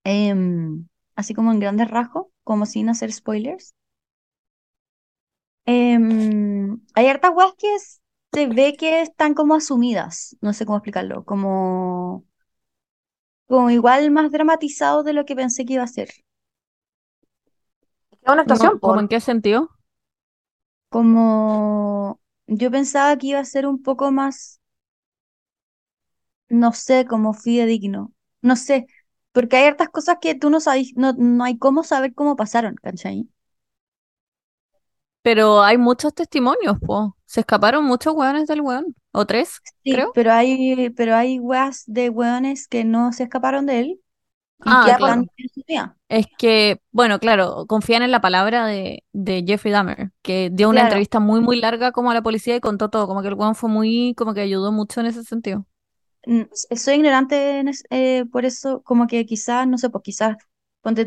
em, así como en grandes rasgos, como sin hacer spoilers. Em, hay hartas weas que se ve que están como asumidas, no sé cómo explicarlo, como, como igual más dramatizado de lo que pensé que iba a ser. Es una actuación, ¿cómo por. en qué sentido? Como yo pensaba que iba a ser un poco más, no sé, como fidedigno, no sé, porque hay hartas cosas que tú no sabes, no, no hay cómo saber cómo pasaron, ¿cachai? Pero hay muchos testimonios, po. Se escaparon muchos hueones del hueón. O tres, Sí, creo. pero hay, pero hay weas de weones que no se escaparon de él y Ah, que claro. Es que, bueno, claro, confían en la palabra de, de Jeffrey Dahmer, que dio una Claro, entrevista muy, muy larga como a la policía y contó todo, como que el hueón fue muy, como que ayudó mucho en ese sentido. S- soy ignorante en es- eh, por eso, como que quizás, no sé, pues quizás,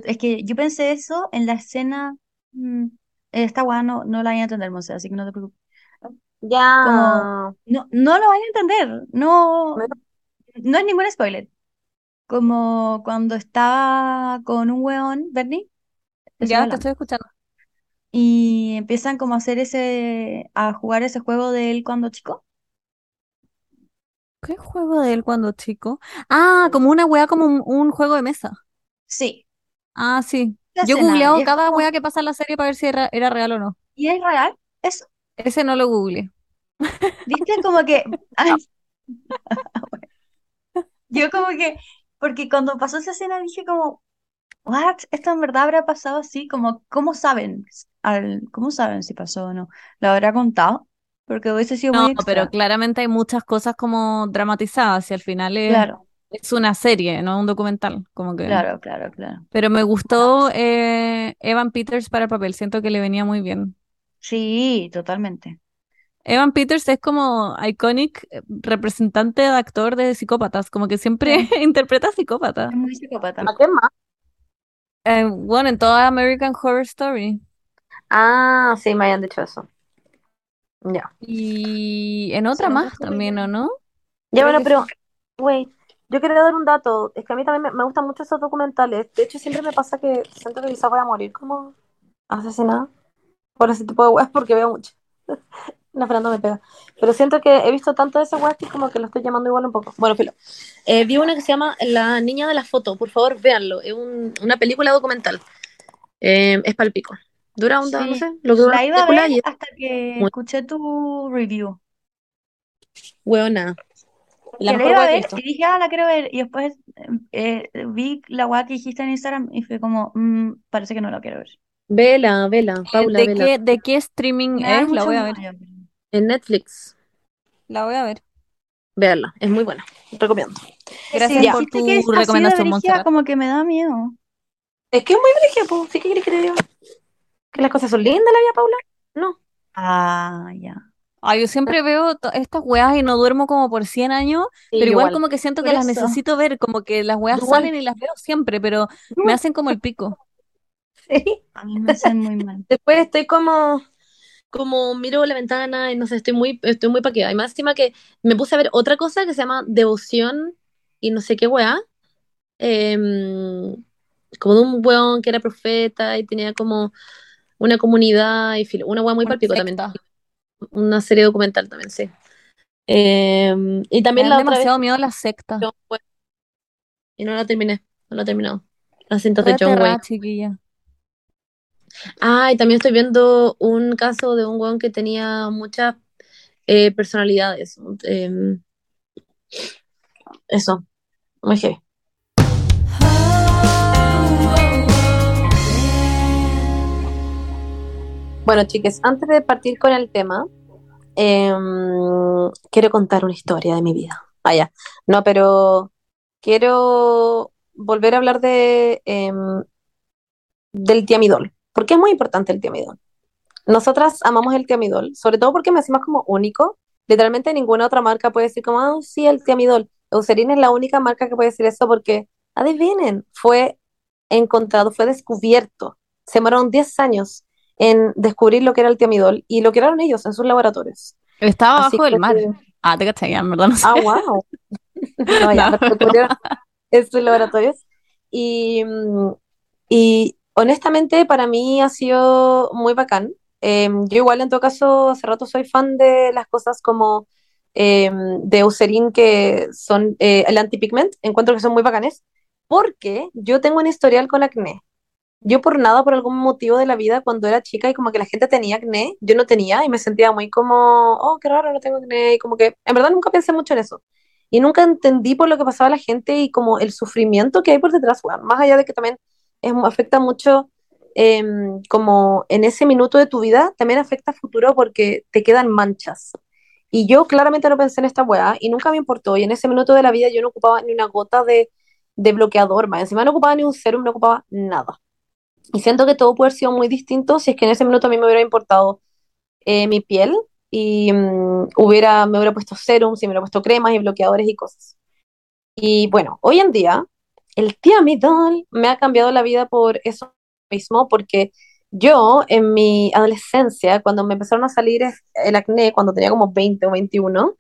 es que yo pensé eso en la escena, mm, esta no, no la voy a entender, Monse, así que no te preocupes. Como, Ya. no, no lo van a entender, no, no es ningún spoiler. Como cuando estaba con un weón, Bernie, Ya, te estoy escuchando. y empiezan como a hacer ese, a jugar ese juego de él cuando chico. ¿Qué juego de él cuando chico? Ah, como una wea, como un, un juego de mesa. Sí, Ah, sí. Yo he googleado cada como, wea que pasa en la serie para ver si era, era real o no. ¿y es real? Eso, Ese no lo googleé. ¿viste? Como que, ay, yo como que, porque cuando pasó esa escena dije como, what, esto en verdad habrá pasado así, como, ¿cómo saben? Al, ¿cómo saben si pasó o no? ¿Lo habrá contado? Porque hubiese sido muy No, pero extra. claramente hay muchas cosas como dramatizadas y al final es, Claro, es una serie, no un documental, como que... claro, claro, claro. Pero me gustó eh, Evan Peters para el papel, siento que le venía muy bien. Sí, totalmente. Evan Peters es como iconic eh, representante de actor de psicópatas, como que siempre Sí, interpreta psicópata. es muy psicópata. ¿A qué más? Eh, bueno, en toda American Horror Story. Ah, sí, me habían dicho eso. Ya. Y en otra más también, ¿o no? Ya, bueno, pero, wait, yo quería dar un dato. Es que a mí también me, me gustan mucho esos documentales. De hecho, siempre me pasa que siento que quizás voy a morir como asesinada por ese tipo de weas porque veo mucho. La Fernanda me pega. Pero siento que he visto tanto de esa weá que como que lo estoy llamando igual un poco. Bueno, filo. Eh, vi una que se llama La Niña de la Foto. Por favor, véanlo. Es un- una película documental. Eh, es palpico. Dura onda, no Sí, sé, lo que dura la la iba a ver y hasta que muy escuché tu review. hueona. La Que la mejor iba a ver y dije, ah, la quiero ver. Y después eh, vi la weá que dijiste en Instagram y fue como, "Mm, parece que no la quiero ver. Vela, vela, Eh, Paula, ¿De vela. qué, de qué streaming Me es? La voy a ver. En Netflix. La voy a ver. Véanla, es muy buena. Recomiendo. Gracias Ya. por tu que recomendación, como que me da miedo. Es que es muy brígida, po. ¿Sí que querés que te diga? ¿Que las cosas son lindas la vida, Paula? No. Ah, ya. Ay, yo siempre veo estas weas y no duermo como por 100 años, Sí, pero igual igual. como que siento que las necesito ver, como que las weas Igual. salen y las veo siempre, pero me hacen como el pico. Sí. A mí me hacen muy mal. Después estoy como, como miro la ventana y no sé, estoy muy, estoy muy paqueada. Y más encima que me puse a ver otra cosa que se llama Devoción y no sé qué weá. em, como de un weón que era profeta y tenía como una comunidad y filo, una weá muy palpico también. secta. Una serie documental también, sí. Em, y Me también dan la vez demasiado miedo las sectas. John Wayne, y no la terminé, no la he terminado. Las cintas de John Wayne. chiquilla. Ah, y también estoy viendo un caso de un weón que tenía muchas eh, personalidades. Em, eso, muy heavy. Bueno, chicas, antes de partir con el tema, em, quiero contar una historia de mi vida. Vaya, no, pero quiero volver a hablar de, em, del tiamidol, porque es muy importante el tiamidol. Nosotras amamos el tiamidol, sobre todo porque me decimos como único. Literalmente ninguna otra marca puede decir como, ah, sí, el tiamidol. Eucerin es la única marca que puede decir eso porque, adivinen, fue encontrado, fue descubierto. Se demoraron 10 años en descubrir lo que era el tiamidol y lo crearon ellos en sus laboratorios. Estaba Así abajo del que- mar. Ah, te cachai, en verdad no sé. Ah, wow. No, ya, No. descubrieron en sus laboratorios. Y, mm, y honestamente para mí ha sido muy bacán. Eh, yo igual en todo caso hace rato soy fan de las cosas como eh, de Eucerin que son eh, el antipigment, encuentro que son muy bacanes, porque yo tengo un historial con acné. Yo por nada, por algún motivo de la vida, cuando era chica y como que la gente tenía acné, yo no tenía y me sentía muy como, oh, qué raro, no tengo acné, y como que en verdad nunca pensé mucho en eso. Y nunca entendí por lo que pasaba a la gente y como el sufrimiento que hay por detrás, weón. Más allá de que también es, afecta mucho em, como en ese minuto de tu vida, también afecta a futuro porque te quedan manchas. Y yo claramente no pensé en esta weá y nunca me importó. Y en ese minuto de la vida yo no ocupaba ni una gota de, de bloqueador, más encima no ocupaba ni un serum, no ocupaba nada. Y siento que todo puede haber sido muy distinto si es que en ese minuto a mí me hubiera importado eh, mi piel y mm, hubiera, me hubiera puesto serums y me hubiera puesto cremas y bloqueadores y cosas. Y bueno, hoy en día el tiamidol me ha cambiado la vida por eso mismo, porque yo en mi adolescencia, cuando me empezaron a salir el acné, cuando tenía como 20 o 21,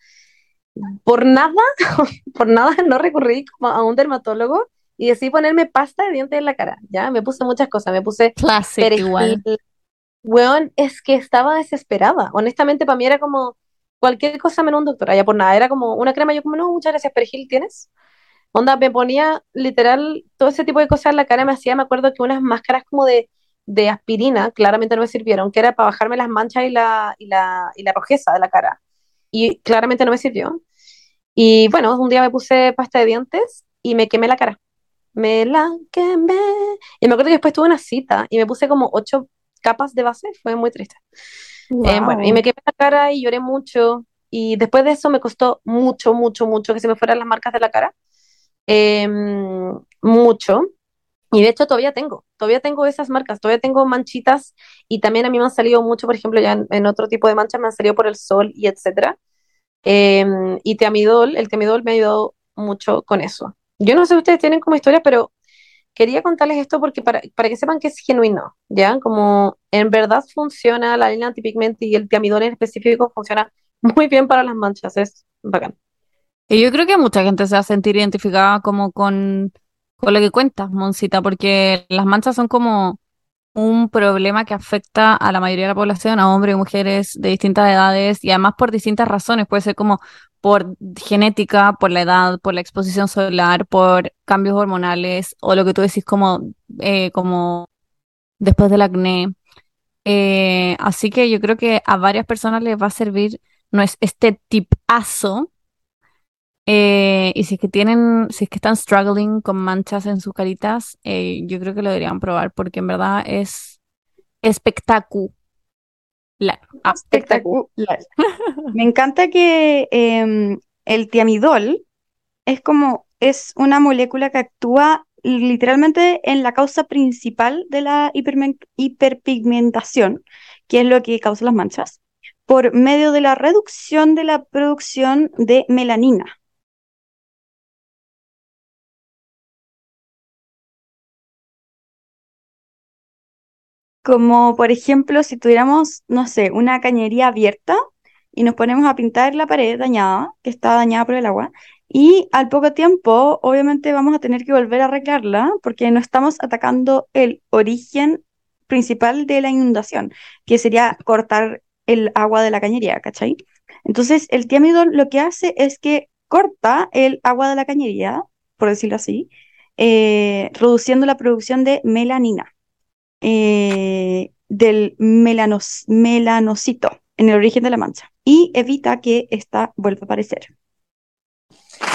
por nada, por nada no recurrí como a un dermatólogo y decidí ponerme pasta de dientes en la cara, ¿ya? Me puse muchas cosas, me puse Classic perejil. igual. Weón, es que estaba desesperada. Honestamente, para mí era como cualquier cosa menos un doctor. Allá por nada, era como una crema. Yo, como, no, muchas gracias, perejil, ¿tienes? Onda, me ponía literal todo ese tipo de cosas en la cara. Me hacía, me acuerdo que unas máscaras como de, de aspirina claramente no me sirvieron, que era para bajarme las manchas y la, y la, y la rojeza de la cara. Y claramente no me sirvió. Y bueno, un día me puse pasta de dientes y me quemé la cara. Me la quemé. Y me acuerdo que después tuve una cita y me puse como ocho capas de base, fue muy triste. Eh, bueno, y me quemé la cara y lloré mucho. Y después de eso me costó mucho, mucho, mucho que se me fueran las marcas de la cara. Eh, mucho. Y de hecho todavía tengo, todavía tengo esas marcas, todavía tengo manchitas y también a mí me han salido mucho, por ejemplo, ya en, en otro tipo de manchas me han salido por el sol y etcétera. Eh, y Teamidol, el Teamidol me ha ayudado mucho con eso. Yo no sé si ustedes tienen como historia, pero quería contarles esto porque para, para que sepan que es genuino, ¿ya? Como en verdad funciona la línea antipigment y el Teamidol en específico funciona muy bien para las manchas, es bacán. Y yo creo que mucha gente se va a sentir identificada como con, con lo que cuentas, Moncita, porque las manchas son como un problema que afecta a la mayoría de la población, a hombres y mujeres de distintas edades y además por distintas razones. Puede ser como por genética, por la edad, por la exposición solar, por cambios hormonales o lo que tú decís como, eh, como después del acné. Eh, así que yo creo que a varias personas les va a servir no es este tipazo. Eh, y si es que tienen, si es que están struggling con manchas en sus caritas, eh, yo creo que lo deberían probar porque en verdad es espectacular. Ah, Espectacular. Me encanta que em, el tiamidol es como, es una molécula que actúa literalmente en la causa principal de la hiperpigmentación, que es lo que causa las manchas, por medio de la reducción de la producción de melanina. Como por ejemplo, si tuviéramos, no sé, una cañería abierta y nos ponemos a pintar la pared dañada, que está dañada por el agua, y al poco tiempo, obviamente, vamos a tener que volver a arreglarla porque no estamos atacando el origen principal de la inundación, que sería cortar el agua de la cañería, ¿cachai? Entonces, el tiamidol lo que hace es que corta el agua de la cañería, por decirlo así, eh, reduciendo la producción de melanina eh, del melanos- melanocito en el origen de la mancha y evita que ésta vuelva a aparecer.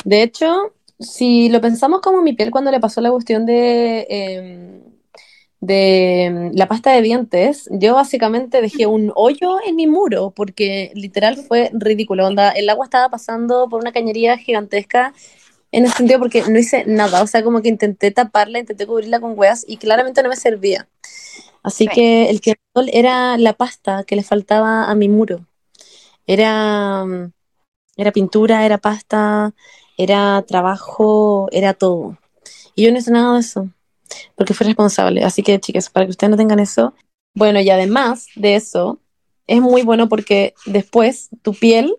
De hecho, si lo pensamos como mi piel cuando le pasó la cuestión de, em, de em, la pasta de dientes, yo básicamente dejé un hoyo en mi muro porque literal fue ridículo. Onda, el agua estaba pasando por una cañería gigantesca en ese sentido porque no hice nada. O sea, como que intenté taparla, intenté cubrirla con hueas y claramente no me servía. Así Sí. que el que era la pasta que le faltaba a mi muro. Era, era pintura, era pasta, era trabajo, era todo. Y yo no hice nada de eso, porque fui responsable. Así que, chicas, para que ustedes no tengan eso. Bueno, y además de eso, es muy bueno porque después tu piel,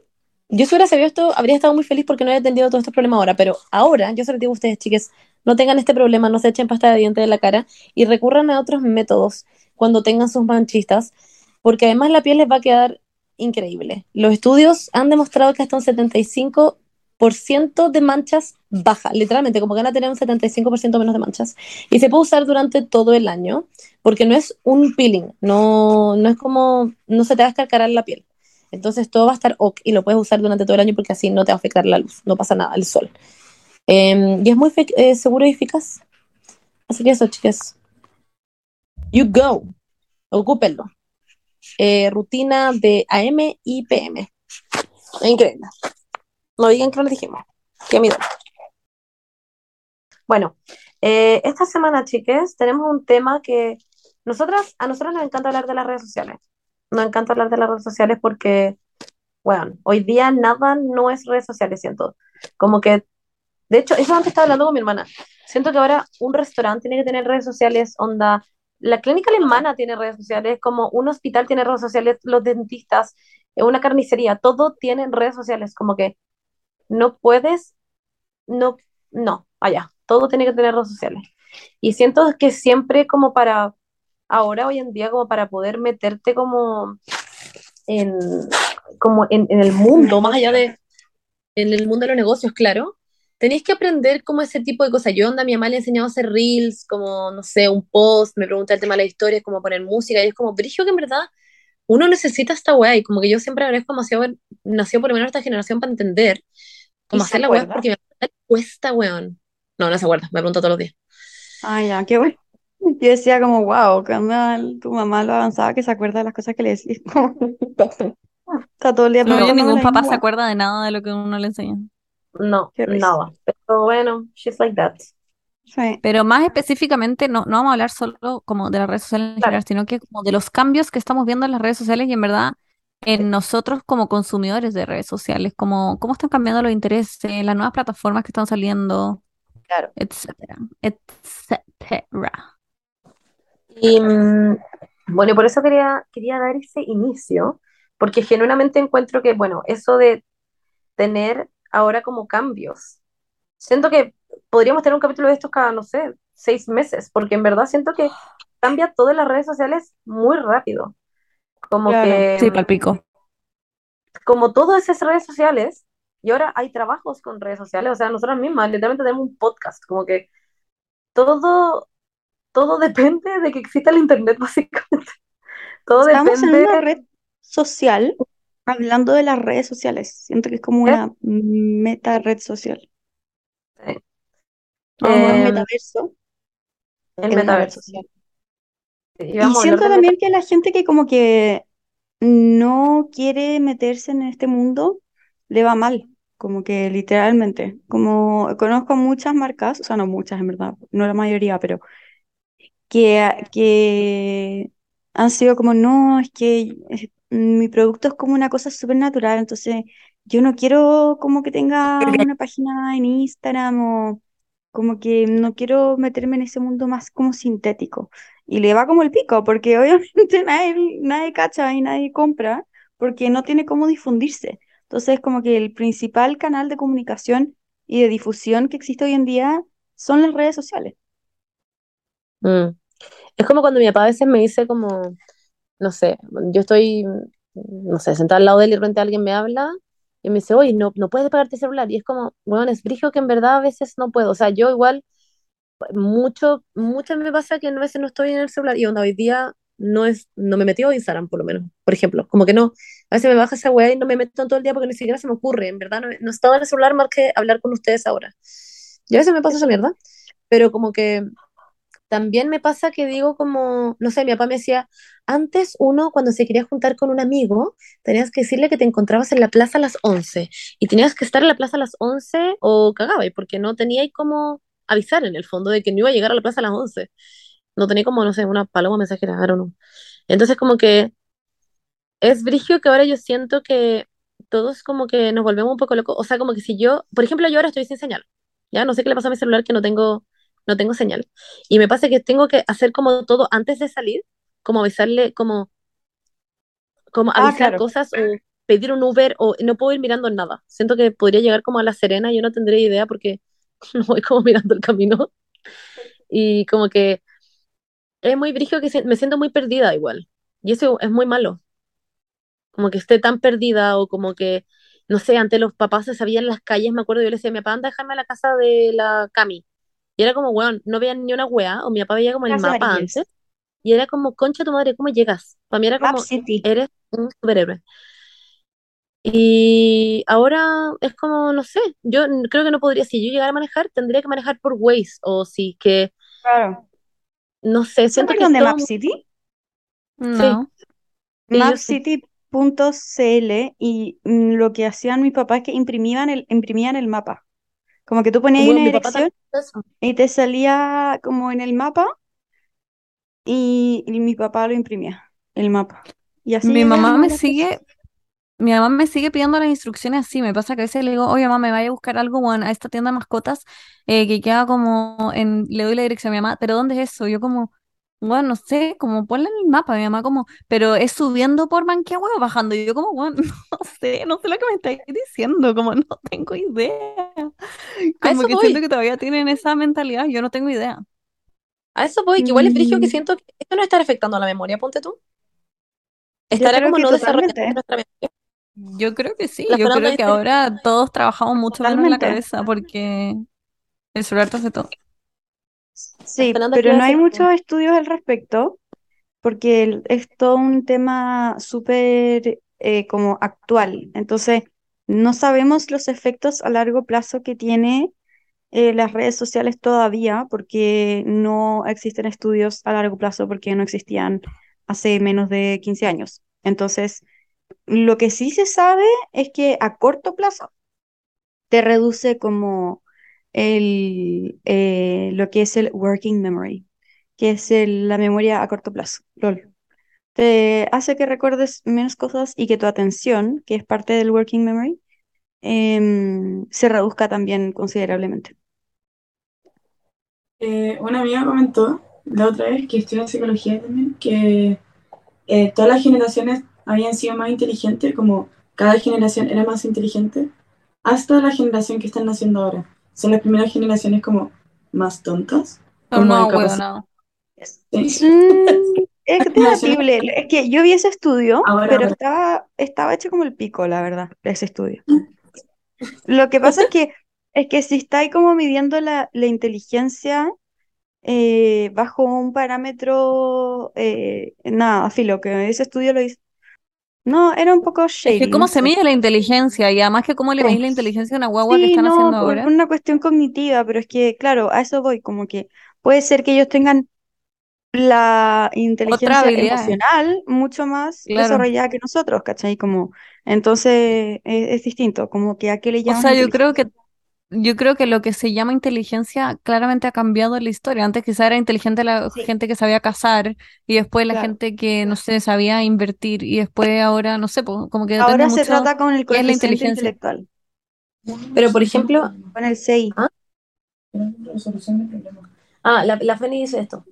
yo si hubiera sabido esto, habría estado muy feliz porque no había tenido todos estos problemas ahora, pero ahora, yo se les digo a ustedes, chicas, no tengan este problema, no se echen pasta de dientes de la cara y recurran a otros métodos cuando tengan sus manchistas, porque además la piel les va a quedar increíble. Los estudios han demostrado que hasta un 75% de manchas baja, literalmente, como que van a tener un 75% menos de manchas. Y se puede usar durante todo el año, porque no es un peeling, no, no es como, no se te va a escarcarar la piel. Entonces todo va a estar ok y lo puedes usar durante todo el año porque así no te va a afectar la luz, no pasa nada, el sol. Eh, y es muy eh, seguro y eficaz. Así que eso, chicas. You go. Ocúpenlo. Eh, rutina de AM y PM. Increíble. No digan que no les dijimos. Qué miedo. Bueno, eh, esta semana, chicas, tenemos un tema que nosotras, a nosotros nos encanta hablar de las redes sociales. Nos encanta hablar de las redes sociales porque, bueno, hoy día nada no es redes sociales, siento. Como que, de hecho, eso antes estaba hablando con mi hermana. Siento que ahora un restaurante tiene que tener redes sociales, onda. La clínica alemana tiene redes sociales, como un hospital tiene redes sociales, los dentistas, eh, una carnicería, todo tiene redes sociales, como que no puedes, no, no, allá, todo tiene que tener redes sociales. Y siento que siempre como para, ahora, hoy en día, como para poder meterte como en, como en, en el mundo, más allá de, en el mundo de los negocios, claro, tenéis que aprender como ese tipo de cosas. Yo, onda, a mi mamá le he enseñado a hacer reels, como, no sé, un post, me pregunta el tema de la historia, como poner música, y es como, brillo que en verdad uno necesita esta weá, y como que yo siempre agradezco demasiado haber nacido por lo menos esta generación para entender cómo ¿Y se hacer la weá, porque me cuesta, weón. No, no se acuerda, me pregunta todos los días. Ah, ya, qué bueno. Yo decía como, wow, que anda el- tu mamá lo avanzada que se acuerda de las cosas que le decís. Está todo el día No, preguntándome ningún papá se acuerda de nada de lo que uno le enseña. No, nada. Pero bueno, she's like that. Sí. Pero más específicamente, no, no vamos a hablar solo como de las redes sociales en Claro. general, sino que como de los cambios que estamos viendo en las redes sociales y en verdad en nosotros como consumidores de redes sociales, como cómo están cambiando los intereses, las nuevas plataformas que están saliendo, Claro. etcétera, etcétera. Y mm, bueno, y por eso quería, quería dar ese inicio, porque genuinamente encuentro que, bueno, eso de tener ahora como cambios, siento que podríamos tener un capítulo de estos cada, no sé, seis meses, porque en verdad siento que cambia todo en las redes sociales muy rápido. Como Claro. que, Sí, palpico. como todas esas redes sociales, y ahora hay trabajos con redes sociales, o sea, nosotras mismas literalmente tenemos un podcast, como que todo, todo depende de que exista el internet, básicamente. Todo Estamos en depende, una red social hablando de las redes sociales. Siento que es como ¿Eh? una meta red social. Sí. Como un Eh, metaverso el en metaverso. social. Sí, Y siento también que la gente que como que no quiere meterse en este mundo le va mal, como que literalmente. Como conozco muchas marcas, o sea, no muchas en verdad, no la mayoría, pero que, que han sido como, no, es que mi producto es como una cosa súper natural, entonces yo no quiero como que tenga una página en Instagram o como que no quiero meterme en ese mundo más como sintético. Y le va como el pico, porque obviamente nadie, nadie cacha y nadie compra, porque no tiene cómo difundirse. Entonces, como que el principal canal de comunicación y de difusión que existe hoy en día son las redes sociales. Mm. Es como cuando mi papá a veces me dice como, no sé, yo estoy, no sé, sentada al lado de él y de repente alguien me habla y me dice, oye, no, no puedes apagarte el celular. Y es como, bueno, es brígido que en verdad a veces no puedo. O sea, yo igual, mucho, mucho me pasa que a veces no estoy en el celular y onda, hoy día no es, no me metí a Instagram por lo menos, por ejemplo. Como que no, a veces me baja esa weá y no me meto en todo el día porque ni siquiera se me ocurre. En verdad, no, no he estado en el celular más que hablar con ustedes ahora. Y a veces me pasa esa mierda, pero como que también me pasa que digo como, no sé, mi papá me decía, antes uno cuando se quería juntar con un amigo, tenías que decirle que te encontrabas en la plaza a las 11 y tenías que estar en la plaza a las 11 o cagaba, porque no tenía como avisar en el fondo de que no iba a llegar a la plaza a las 11. No tenía como, no sé, una paloma mensajera, I don't know. Entonces como que es brigio que ahora yo siento que todos como que nos volvemos un poco locos, o sea, como que si yo, por ejemplo, yo ahora estoy sin señal, ya no sé qué le pasa a mi celular que no tengo no tengo señal. Y me pasa que tengo que hacer como todo antes de salir, como avisarle, como, como Ah, avisar claro. cosas o pedir un Uber o no puedo ir mirando nada. Siento que podría llegar como a La Serena y yo no tendría idea porque no voy como mirando el camino. Y como que es muy brígido que me siento muy perdida igual. Y eso es muy malo. Como que esté tan perdida o como que, no sé, antes los papás se sabían las calles, me acuerdo, yo le decía, mi papá, anda, déjame a la casa de la Cami. Y era como, weón, no veían ni una wea, o mi papá veía como el Las mapa antes, y era como, concha tu madre, ¿cómo llegas? Para mí era como, eres un superhéroe. Y ahora es como, no sé, yo creo que no podría, si yo llegara a manejar, tendría que manejar por Waze, o si que, Claro. no sé, ¿Se siento que de todo Map City? No. Sí. Mapcity.cl y mm, lo que hacían mis papás es que imprimían el, imprimían el mapa. Como que tú ponías Bueno, una dirección y te salía como en el mapa y, y mi papá lo imprimía, el mapa. Y así Mi mamá me sigue, mi mamá me sigue pidiendo las instrucciones así. Me pasa que a veces le digo, oye, mamá, me vaya a buscar algo, bueno, a esta tienda de mascotas eh, que queda como en, le doy la dirección a mi mamá, pero ¿dónde es eso? Yo como, bueno, no sé, como ponle en el mapa, mi mamá como, pero es subiendo por Manquehue o bajando. Y yo como, bueno, no sé, no sé lo que me estáis diciendo, como no tengo idea. A Como eso que siento que todavía tienen esa mentalidad, yo no tengo idea. a eso voy, que igual es brígido que Mm, siento que esto no está afectando a la memoria, ponte tú. Estará como que no desarrollando totalmente, nuestra memoria. Yo creo que sí, La yo creo que ahora todos trabajamos mucho menos la totalmente. cabeza porque el celular te hace todo. la Sí, pero no hay muchos estudios al respecto porque es todo un tema súper eh, como actual. Entonces, no sabemos los efectos a largo plazo que tiene eh, las redes sociales todavía porque no existen estudios a largo plazo porque no existían hace menos de 15 años. Entonces, lo que sí se sabe es que a corto plazo te reduce como el, eh, lo que es el working memory, que es el- la memoria a corto plazo. LOL. Te hace que recuerdes menos cosas y que tu atención, que es parte del working memory, em, se reduzca también considerablemente. Eh, una amiga comentó la otra vez que estudia psicología también, que eh, todas las generaciones habían sido más inteligentes, como cada generación era más inteligente, hasta la generación que están naciendo ahora. Son las primeras generaciones como más tontas, Son como capacidad. hueonados. Sí. Mm, es debatible. Es que yo vi ese estudio, Ahora, pero ahora. estaba, estaba hecho como el pico, la verdad, ese estudio. Lo que pasa es que, es que si estáis como midiendo la, la inteligencia eh, bajo un parámetro, eh, nada, filo, que ese estudio lo hizo. No, era un poco Es shady, que cómo no se mide la inteligencia y además que cómo le medís la inteligencia a una guagua que Sí, están no, haciendo por ahora. una cuestión cognitiva, pero es que, claro, a eso voy, como que puede ser que ellos tengan la inteligencia emocional mucho más Claro. desarrollada que nosotros, ¿cachai? Como, entonces es, es distinto, como que a qué le O llaman sea, yo creo que yo creo que lo que se llama inteligencia claramente ha cambiado en la historia. Antes quizá era inteligente la Sí, gente que sabía cazar y después la claro. gente que, no sé, sabía invertir y después ahora, no sé, como que Ahora se mucho trata con el es la coeficiente inteligencia. intelectual, Pero, por ejemplo, con el CI. Problemas. ah, la, la Fanny dice esto.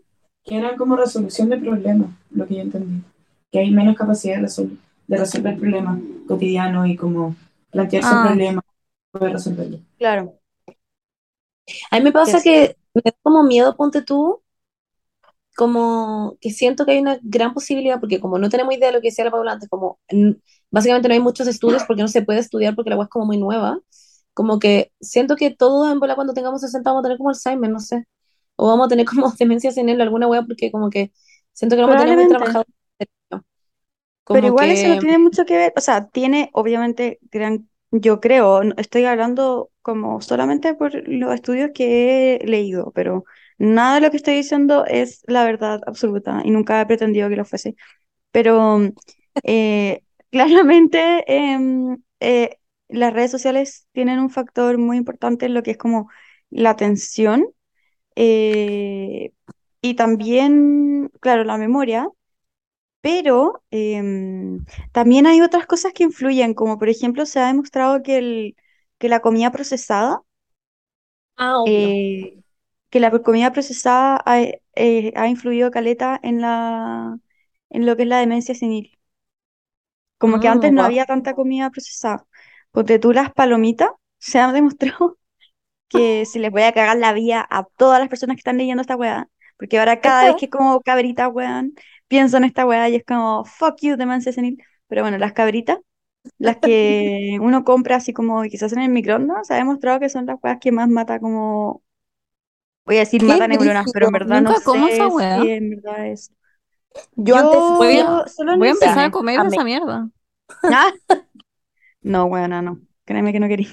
Que era como resolución de problemas, lo que yo entendí. Que hay menos capacidad de, resol- de resolver problemas cotidianos y como plantearse Ah, problemas, poder resolverlos. Claro, A mí me pasa que me da como miedo, ponte tú, como que siento que hay una gran posibilidad, porque como no tenemos idea de lo que decía la Paula antes, como básicamente no hay muchos estudios porque no se puede estudiar porque la web es como muy nueva, como que siento que todos en bola cuando tengamos 60 vamos a tener como Alzheimer, no sé, o vamos a tener como demencia senil alguna wea porque como que siento que no vamos a tener trabajado. cerebro. Pero igual eso no que, tiene mucho que ver, o sea, tiene obviamente gran, yo creo, estoy hablando como solamente por los estudios que he leído, pero nada de lo que estoy diciendo es la verdad absoluta y nunca he pretendido que lo fuese. Pero eh, claramente em, eh, las redes sociales tienen un factor muy importante en lo que es como la atención eh, y también, claro, la memoria. Pero em, también hay otras cosas que influyen, como por ejemplo se ha demostrado que, el, que la comida procesada, ah, eh, que la comida procesada ha, eh, ha influido caleta en la, en lo que es la demencia senil. Como que antes Mm, no había tanta comida procesada. Ponte tú las palomitas, se ha demostrado que se les voy a cagar la vida a todas las personas que están leyendo esta weá. Porque ahora cada vez que como cabrita, weón, pienso en esta weá y es como, fuck you, demencia senil. Pero bueno, las cabritas, las que uno compra así como quizás en el microondas, se ha demostrado que son las weas que más mata como, voy a decir mata neuronas, pero en verdad no esa sé weá. si en verdad es. Yo antes Voy a, solo voy empezar a comer esa mierda. Ah, no, weona, no. Créeme que no quería.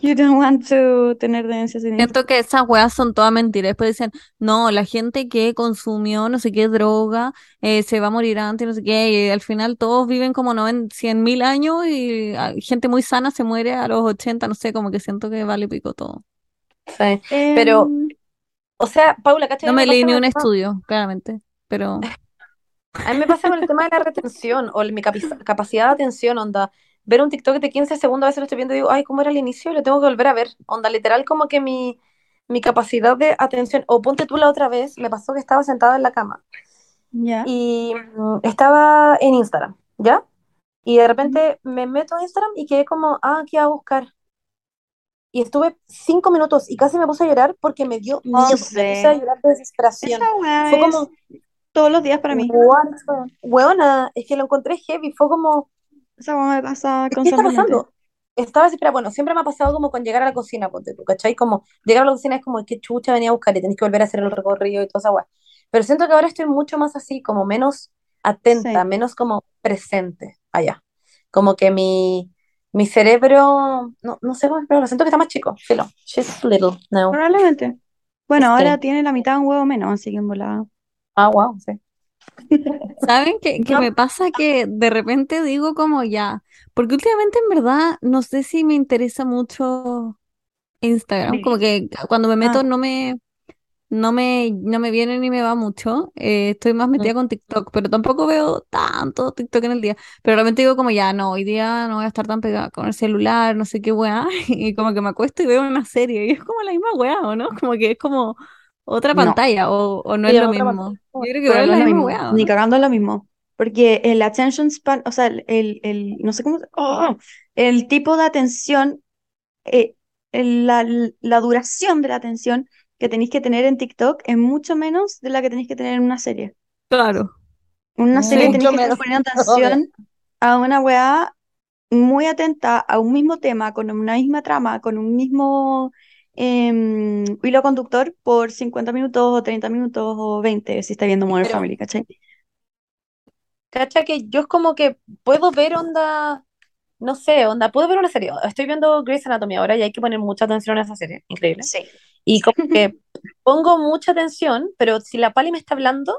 You don't want to tener demencia senil. Siento que esas weas son todas mentiras. Después dicen, no, la gente que consumió no sé qué droga eh, se va a morir antes, no sé qué. Y al final todos viven como noven- cien mil años y ah, gente muy sana se muere a los 80, no sé, como que siento que vale pico todo. Sí. Pero, Em, o sea, Paula, ¿cachai? No me me leí ni un estudio, claramente, pero a mí me pasa con el tema de la retención o mi capacidad de atención, onda. Ver un TikTok de 15 segundos, a veces lo estoy viendo y digo, ay, ¿cómo era el inicio? Lo tengo que volver a ver. Onda, literal, como que mi, mi capacidad de atención, o ponte tú la otra vez, me pasó que estaba sentada en la cama ya. y mm, estaba en Instagram, ¿ya? Y de repente me meto a Instagram y quedé como, ah, ¿qué voy a buscar? Y estuve cinco minutos y casi me puse a llorar porque me dio miedo, me puse a llorar de desesperación. Fue como, todos los días para mí. what? Weona, es que lo encontré heavy, fue como, Esa me pasa ¿qué está pasando? Estaba desesperada, bueno, siempre me ha pasado como con llegar a la cocina, ponte tú, ¿cachai? Como llegar a la cocina es como, qué chucha venía a buscar y tenés que volver a hacer el recorrido y toda esa weá. Pero siento que ahora estoy mucho más así, como menos atenta, Sí. menos como presente allá. Como que mi, mi cerebro, no, no sé cómo explicarlo, siento que está más chico, filo. She's little now. Probablemente. Bueno, Sí. ahora tiene la mitad de un huevo menos, así que en volada. Ah, wow, sí. ¿Saben qué, que No. me pasa? Que de repente digo como ya, porque últimamente en verdad no sé si me interesa mucho Instagram, como que cuando me meto Ah, no me, no me, no me viene ni me va mucho, eh, estoy más metida con TikTok, pero tampoco veo tanto TikTok en el día, pero realmente digo como ya, no, hoy día no voy a estar tan pegada con el celular, no sé qué weá, y como que me acuesto y veo una serie, y es como la misma weá, ¿o no? Como que es como otra no, pantalla, o, o no es lo mismo. pantalla. Yo creo que pero igual es no la es lo misma mismo, weá, ¿o ni cagando es lo mismo. Porque el attention span, o sea, el, el, el- no sé cómo, ¡oh! el tipo de atención, eh, el- la, la duración de la atención que tenéis que tener en TikTok es mucho menos de la que tenéis que tener en una serie. Claro. En una serie tenéis que estar poniendo atención a una weá muy atenta a un mismo tema, con una misma trama, con un mismo em, hilo conductor por 50 minutos o 30 minutos o 20 si está viendo Modern Pero- Family, ¿cachai? Cacha que yo es como que puedo ver onda, no sé, onda, puedo ver una serie. Estoy viendo Grey's Anatomy ahora y hay que poner mucha atención a esa serie, increíble. Sí. Y como que pongo mucha atención, pero si la Pali me está hablando,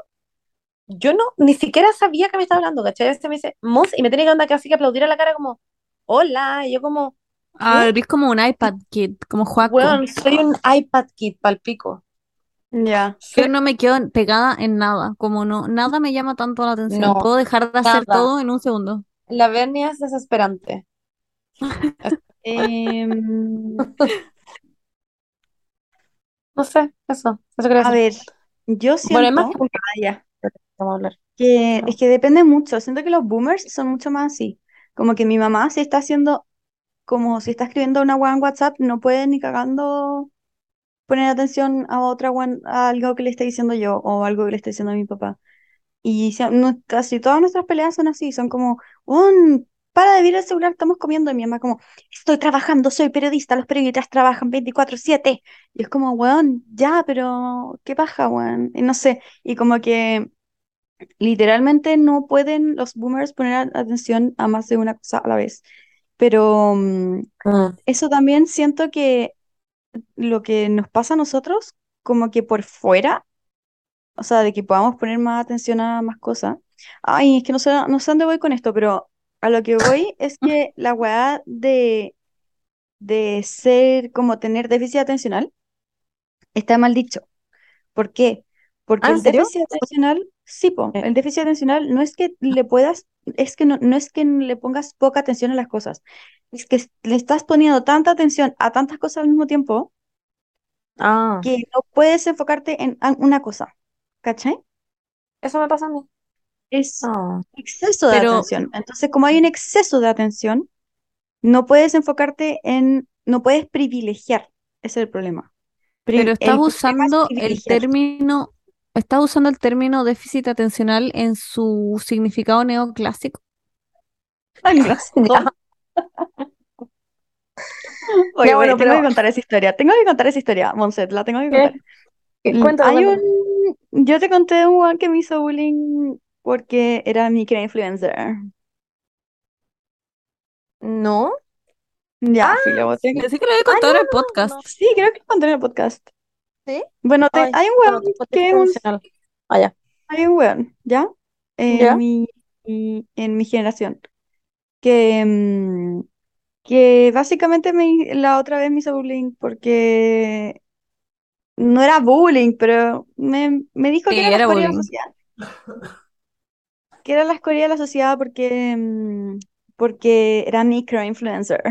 yo no, ni siquiera sabía que me estaba hablando, ¿cachai? A veces me dice, Mos, y me tiene que andar casi que aplaudir a la cara como, hola, y yo como, Ah, eres como un iPad Kid, como Juaco. weón, soy un iPad Kid palpico. Ya. Yo no me quedo pegada en nada, como no, nada me llama tanto la atención. No, Puedo dejar de hacer nada. todo en un segundo. La Bernia es desesperante. Em, No sé, eso, eso a ver, yo Bueno, es más siento que un Ah, ya. vamos a hablar. que No. es que depende mucho. Siento que los boomers son mucho más así. Como que mi mamá si está haciendo, como si está escribiendo una weá WhatsApp, no puede ni cagando poner atención a otra weá- a algo que le esté diciendo yo o algo que le esté diciendo a mi papá. Y no- casi todas nuestras peleas son así, son como, un para de ver el celular, estamos comiendo. Y mi mamá como, estoy trabajando, soy periodista, los periodistas trabajan 24/7. Y es como, weón, ya, pero qué paja, weón. Y no sé, y como que literalmente no pueden los boomers poner atención a más de una cosa a la vez. Pero mm, Mm. eso también siento que lo que nos pasa a nosotros, como que por fuera, o sea, de que podamos poner más atención a más cosas. Ay, es que no sé, no sé dónde voy con esto, pero a lo que voy es que la weá de, de ser como tener déficit atencional está mal dicho. ¿Por qué? Porque Ah, ¿en el déficit atencional, sí, po, el déficit atencional no es que le puedas, es que no, no es que le pongas poca atención a las cosas, es que le estás poniendo tanta atención a tantas cosas al mismo tiempo Ah, que no puedes enfocarte en una cosa, ¿cachai? eso me pasa a mí. Es Ah. exceso de Pero- atención. Entonces, como hay un exceso de atención, no puedes enfocarte en, no puedes privilegiar, ese es el problema. Pri- Pero estás es usando el término, estás usando el término déficit atencional en su significado neoclásico. No. Ya. Oye, Ya, bueno, tengo pero- que contar esa historia. Tengo que contar esa historia, Monset, la tengo que contar. Mm, Cuéntame, Hay cuéntame. un, yo te conté de un weón que me hizo bullying porque era microinfluencer. ¿No? Ya, filo, vos te- Así que lo he contado en el podcast. Sí, creo que lo conté en el podcast. ¿Sí? Bueno, te- Ay, hay un weón que es un, intencional. Ah, ya. hay un weón, ¿ya? En ¿Ya? mi, en mi generación. Que, mm, que básicamente me, la otra vez me hizo bullying porque no era bullying, pero me, me dijo Sí, que era la era escoria de la sociedad. Que era la escoria de la sociedad porque, mm, porque era microinfluencer.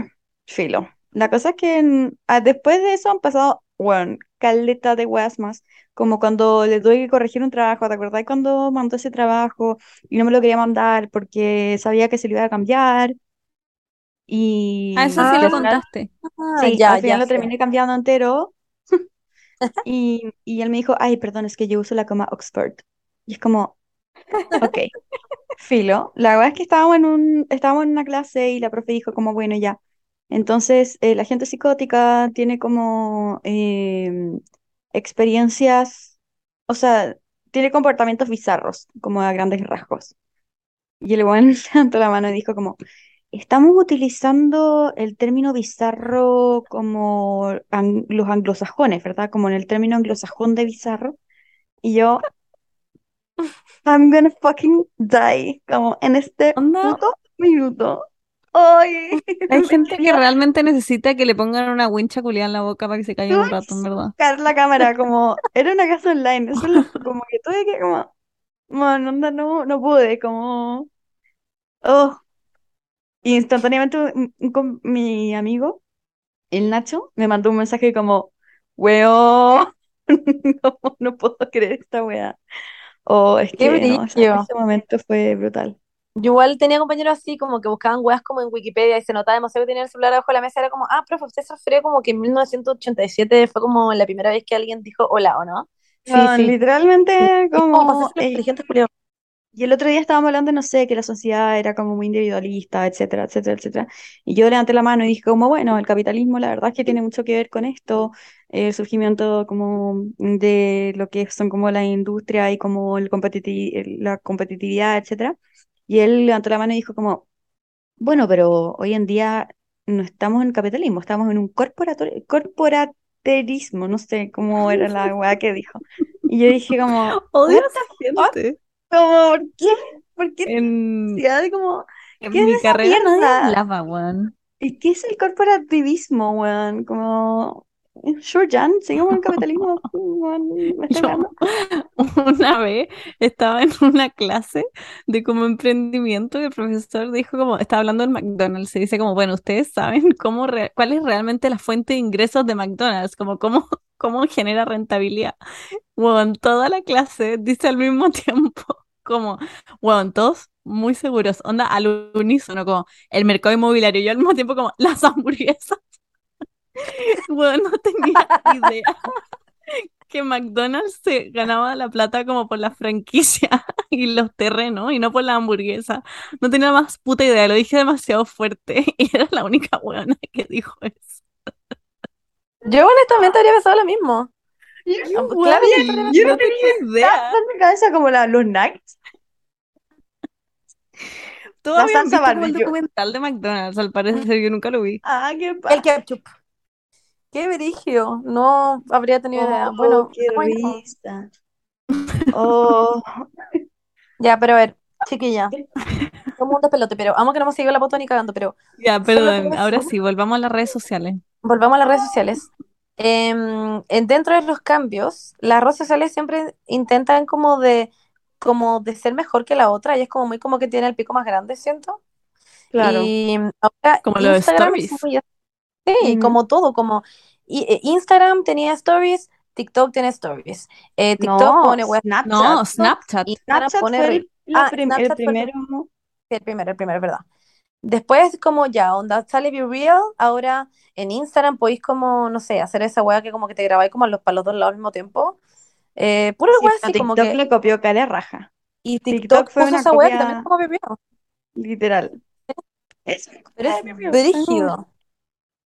Filo. La cosa es que mm, ah, después de eso han pasado, bueno, caleta de weas más. Como cuando le tuve que corregir un trabajo, ¿te acordás cuando mandó ese trabajo y no me lo quería mandar porque sabía que se lo iba a cambiar? Y Ah, eso sí y lo contaste. Ah, Sí, ya, al final ya lo terminé cambiando entero. Y, y él me dijo, ay, perdón, es que yo uso la coma Oxford. Y es como, ok, filo. La verdad es que estábamos en un, estábamos en una clase y la profe dijo como, bueno, ya. Entonces, eh, la gente psicótica tiene como em, experiencias, o sea, tiene comportamientos bizarros, como a grandes rasgos. Y el buen levantó la mano y dijo como, estamos utilizando el término bizarro como an- los anglosajones, ¿verdad? Como en el término anglosajón de bizarro. Y yo, I'm gonna fucking die, como en este puto minuto. Ay, Hay gente que realmente necesita que le pongan una wincha culiada en la boca para que se calle un rato, en verdad. sacar la cámara, como era una casa online, eso es lo- como que tuve que como, bueno, onda, no, no pude, como, oh, instantáneamente com- mi amigo, el Nacho, me mandó un mensaje como, weón, no, no puedo creer esta weá. Oh, es Qué que no, ese, brillo. ese momento fue brutal. Yo igual tenía compañeros así, como que buscaban weas como en Wikipedia y se notaba demasiado que tenían el celular abajo de la mesa. Era como, ah, profe, usted se refiere como que en 1987 fue como la primera vez que alguien dijo hola, ¿o no? Sí, Weón, sí. literalmente Como eh, culiados. y el otro día estábamos hablando, no sé, que la sociedad era como muy individualista, etcétera, etcétera, etcétera. Y yo levanté la mano y dije como, bueno, el capitalismo la verdad es que tiene mucho que ver con esto, el surgimiento como de lo que son como la industria y como el competiti- la competitividad, etcétera. Y él levantó la mano y dijo como, bueno, pero hoy en día no estamos en capitalismo, estamos en un corporaterismo, no sé cómo era la weá que dijo. Y yo dije como, Odio a esa gente. como, ¿por qué? ¿Por qué En, como, en qué es mi esa carrera mierda? hablaba, weón. ¿Y qué es el corporativismo, weón? Como, sure, Jan, sigamos en el capitalismo, me Yo una vez estaba en una clase de como emprendimiento y el profesor dijo como, estaba hablando del McDonald's y dice como, bueno, ustedes saben cómo cuál es realmente la fuente de ingresos de McDonald's, como cómo, cómo genera rentabilidad. Bueno, toda la clase dice al mismo tiempo como, bueno, todos muy seguros, onda al unísono, como el mercado inmobiliario, y yo al mismo tiempo como las hamburguesas. Bueno, no tenía idea que McDonald's se ganaba la plata como por la franquicia y los terrenos y no por la hamburguesa. No tenía más puta idea, lo dije demasiado fuerte y era la única buena que dijo eso. Yo honestamente habría pensado lo mismo. Yo, claro, weón, yo yo no no tenía idea. en mi cabeza como la, los nuggets. Todos La habían salsa visto como el documental de McDonald's, al parecer, yo nunca lo vi. Ah, qué El ketchup. Qué brillo. No habría tenido idea. Oh, Bueno, qué risa. Oh, Ya, pero a ver, chiquilla. Somos un despelote, pero amo que no hemos seguido la foto ni cagando, pero Ya, perdón, ahora sí, volvamos a las redes sociales. volvamos a las redes sociales. En- dentro de los cambios, las redes sociales siempre intentan como de, como de ser mejor que la otra, y es como muy como que tiene el pico más grande, siento. claro. Y ahora Como los Instagram es stories. muy Sí, como todo, como eh, Instagram tenía stories, TikTok tiene stories. Eh, TikTok No, pone web, Snapchat. No, Snapchat. Snapchat pone fue el, Ah, prim- Snapchat el primero. El primero, el primero, verdad. Después, como ya, onda, sale Be Real, ahora en Instagram podéis como, no sé, hacer esa weá que como que te grabáis como los, para los dos lados al mismo tiempo. Eh, pura Sí, weá así, como TikTok que, le copió cara raja, y TikTok TikTok fue puso una esa weá que copia- también es como Be Real. literal. Es Pero es brígido.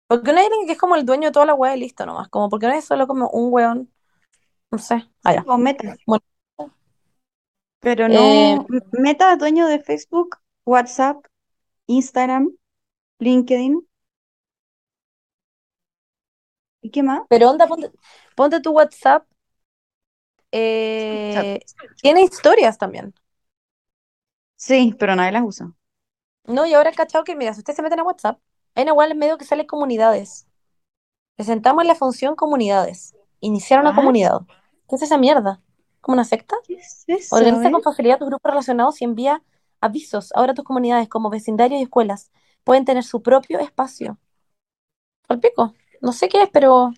Porque no hay alguien que es como el dueño de toda la weá y listo nomás, como porque no es solo como un weón, no sé, ah, ya. O Meta. Bueno. Pero no, Eh, Meta es dueño de Facebook, WhatsApp, Instagram, LinkedIn. ¿Y qué más? Pero onda, ponte, ponte tu WhatsApp, eh, tiene historias también. Sí, pero nadie las usa. No, y ahora he cachado que, mira, si ustedes se meten a WhatsApp, hay una web en medio que sale comunidades. Presentamos la función comunidades. Iniciar una ¿Ah? comunidad. ¿Qué es esa mierda? ¿Como una secta? ¿Qué es eso, Organiza eh? con facilidad tus grupos relacionados y envía avisos. Ahora tus comunidades, como vecindarios y escuelas, pueden tener su propio espacio. Al pico. No sé qué es, pero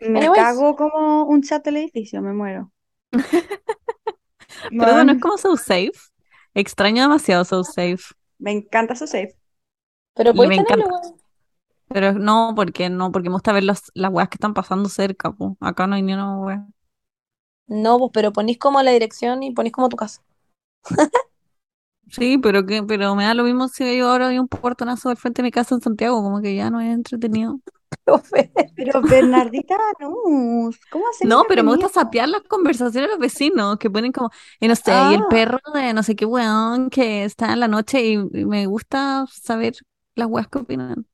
Me Anyways. cago como un chat del edificio, me muero. Pero eso no es como So Safe. Extraño demasiado So Safe. me encanta su safe. Pero me tenerlo. Pero no, porque no, porque me gusta ver los, las weas que están pasando cerca, po. Acá no hay ni una wea. No, pues, pero ponís como la dirección y ponís como tu casa. Sí, pero que, pero me da lo mismo si yo ahora hay un portonazo al frente de mi casa en Santiago, como que ya no es entretenido. Pero Bernardita, no, ¿cómo hacer No, pero me gusta sapear las conversaciones de los vecinos, que ponen como, y no sé, y el Ah. perro de no sé qué weón que está en la noche y, y me gusta saber las weas que opinan.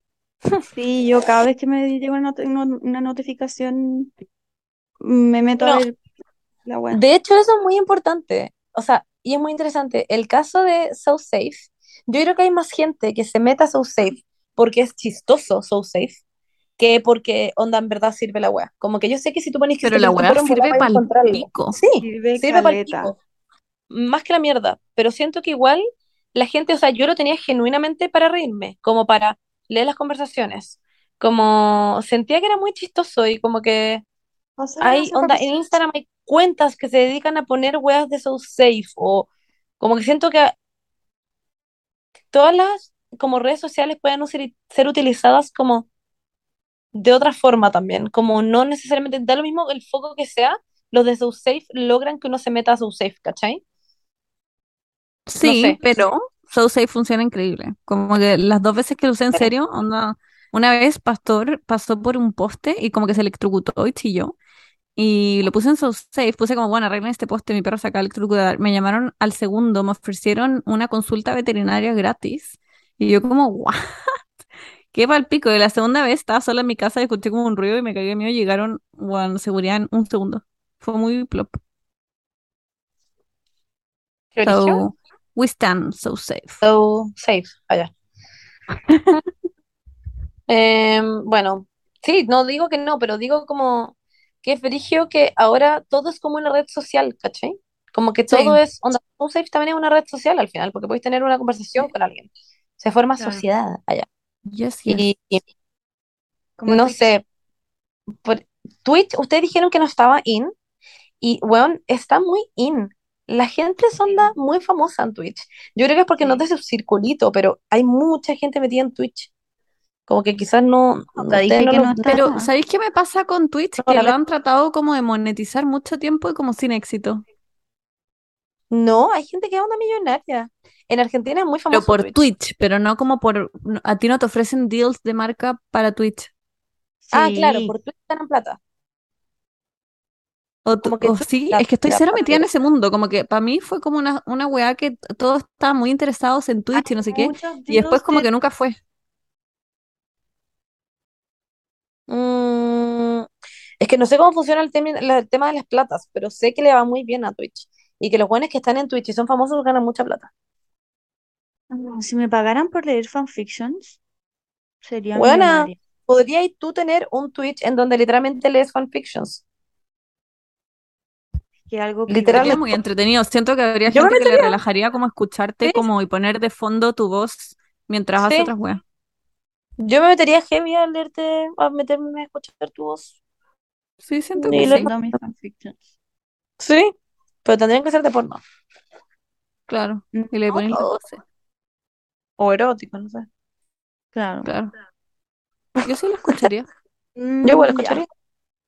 Sí, yo cada vez que me llega una, not- una- una notificación, me meto a ver la web. De hecho, eso es muy importante. O sea, y es muy interesante. El caso de So Safe, yo creo que hay más gente que se meta a So Safe porque es chistoso So Safe que porque onda en verdad sirve la wea. Como que yo sé que si tú pones que Pero la wea sirve volada vais a pa'l encontrarlo. pico. Sí, Sirve caleta. pico. Más que la mierda. Pero siento que igual la gente, o sea, yo lo tenía genuinamente para reírme, como para leer las conversaciones. Como sentía que era muy chistoso y como que O sea, hay, onda, en Instagram hay cuentas que se dedican a poner weas de So Safe o como que siento que todas las como redes sociales puedan ser, ser utilizadas como de otra forma también, como no necesariamente, da lo mismo el foco que sea, los de SoSafe logran que uno se meta a SoSafe, ¿cachai? Sí, sé. pero SoSafe funciona increíble. Como que las dos veces que lo usé en serio, onda, una vez Pastor pasó por un poste y como que se electrocutó y chilló. Y lo puse en SoSafe, puse como, bueno, arreglen este poste, mi perro se acaba de electrocutar. Me llamaron al segundo, me ofrecieron una consulta veterinaria gratis. Y yo como, ¿what? ¿Qué pico? Y la segunda vez estaba sola en mi casa y escuché como un ruido y me cagué de miedo. Llegaron, bueno, seguridad en un segundo. Fue muy plop. So, we stand so safe. So safe, allá. Em, bueno, sí, no digo que no, pero digo como que es frigio que ahora todo es como una red social, ¿cachai? Como que todo Sí. es, onda, SoSafe también es una red social al final, porque podéis tener una conversación con alguien. Se forma Claro. sociedad allá. Yes, yes. Y, no Twitch. sé, por Twitch, ustedes dijeron que no estaba in, y weón, está muy in. La gente es onda muy famosa en Twitch. Yo creo que es porque no es de su circulito, pero hay mucha gente metida en Twitch. Como que quizás no, dije no que no. Pero, ¿sabéis qué me pasa con Twitch? No, Que lo verdad- han tratado como de monetizar mucho tiempo y como sin éxito. No, hay gente que es una millonaria. En Argentina es muy Pero famoso por Twitch. Twitch, pero no como por... no- A ti no te ofrecen deals de marca para Twitch. Ah, Sí. claro, por Twitch ganan plata. O, tú- Como que o Twitch sí, es que estoy cero metida en ese mundo. Como que para mí fue como una, una weá que todos estaban muy interesados en Twitch y no sé qué. Y después como de- que nunca fue. Mm, es que no sé cómo funciona el, temi- la- el tema de las platas, pero sé que le va muy bien a Twitch. Y que los buenos que están en Twitch y son famosos ganan mucha plata. Si me pagaran por leer fanfictions, sería Buena. millonaria. ¿Podrías tú tener un Twitch en donde literalmente lees fanfictions? Que algo Literal, privado. muy entretenido. Siento que habría Yo me gente que le relajaría como escucharte Sí. como y poner de fondo tu voz mientras Sí. otras weas. Yo me metería heavy a leerte, a meterme a escuchar tu voz. Sí, siento que lo- sí. Mis fanfictions. Sí, pero tendrían que ser de porno. Claro. Y le No voz. O erótico, no sé. Claro. Claro. Yo sí lo escucharía. Mm, Yo igual ya, escucharía.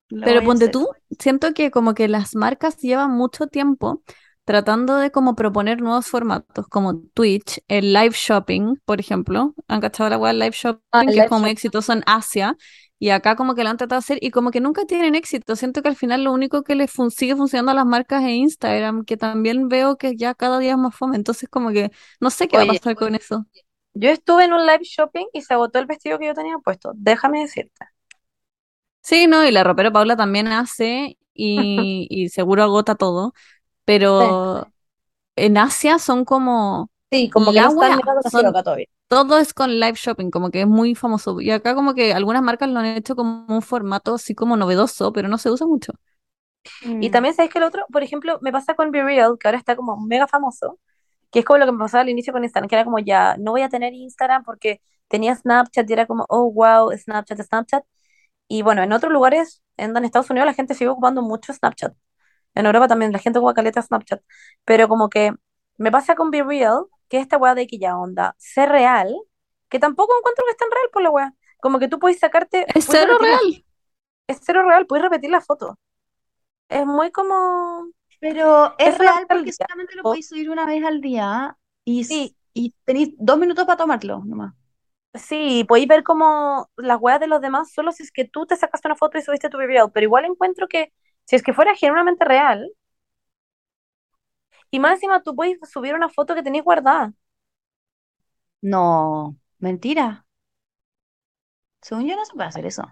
Lo Pero ponte tú, siento que como que las marcas llevan mucho tiempo tratando de como proponer nuevos formatos, como Twitch, el live shopping, por ejemplo. ¿Han cachado la web live shopping? Ah, que es live como muy shopping. exitoso en Asia. Y acá como que lo han tratado de hacer y como que nunca tienen éxito. Siento que al final lo único que les fun- sigue funcionando a las marcas es Instagram, que también veo que ya cada día es más fome. Entonces como que no sé qué va a Oye. pasar con eso. Yo estuve en un live shopping y se agotó el vestido que yo tenía puesto. Déjame decirte. Sí, no, y la ropera Paula también hace y, y seguro agota todo, pero en Asia son como, Sí, como que son- todavía. todo es con live shopping, como que es muy famoso. Y acá como que algunas marcas lo han hecho como un formato así como novedoso, pero no se usa mucho. Y también sabes que el otro, por ejemplo, me pasa con Be Real, que ahora está como mega famoso, que es como lo que me pasaba al inicio con Instagram, que era como ya, no voy a tener Instagram porque tenía Snapchat y era como, oh, wow, Snapchat, Snapchat. Y bueno, en otros lugares, en, en Estados Unidos la gente sigue ocupando mucho Snapchat. En Europa también la gente ocupa caleta Snapchat. Pero como que me pasa con Be Real, que esta weá de que ya onda, ser real, que tampoco encuentro que es tan real por la weá. Como que tú puedes sacarte... Es cero la- real. es cero real, puedes repetir la foto. Es muy como... Pero es Es real porque solamente lo podéis subir una vez al día y, Sí. y tenéis dos minutos para tomarlo nomás. Sí, podéis ver como las weas de los demás solo si es que tú te sacaste una foto y subiste tu video, pero igual encuentro que si es que fuera genuinamente real, y más encima tú puedes subir una foto que tenéis guardada. No, mentira. Según yo no se puede hacer eso.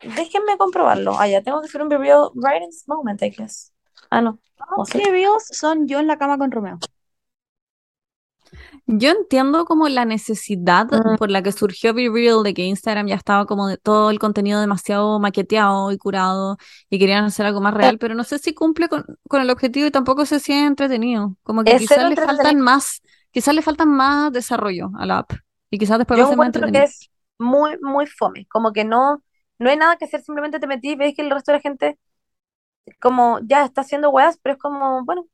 Déjenme comprobarlo. Ah, ya tengo que hacer un video right in this moment, I guess. Ah, no. No sé. ¿Qué reels son yo en la cama con Romeo? Yo entiendo como la necesidad Mm. por la que surgió Be Real, de que Instagram ya estaba como de todo el contenido demasiado maqueteado y curado y querían hacer algo más real, pero no sé si cumple con, con el objetivo y tampoco sé si es entretenido. Como que Es quizás le faltan más, quizás le faltan más desarrollo a la app y quizás después va Yo a ser más que es muy, muy fome. Como que no, no hay nada que hacer, simplemente te metí y ves que el resto de la gente como ya está haciendo weas, pero es como, bueno,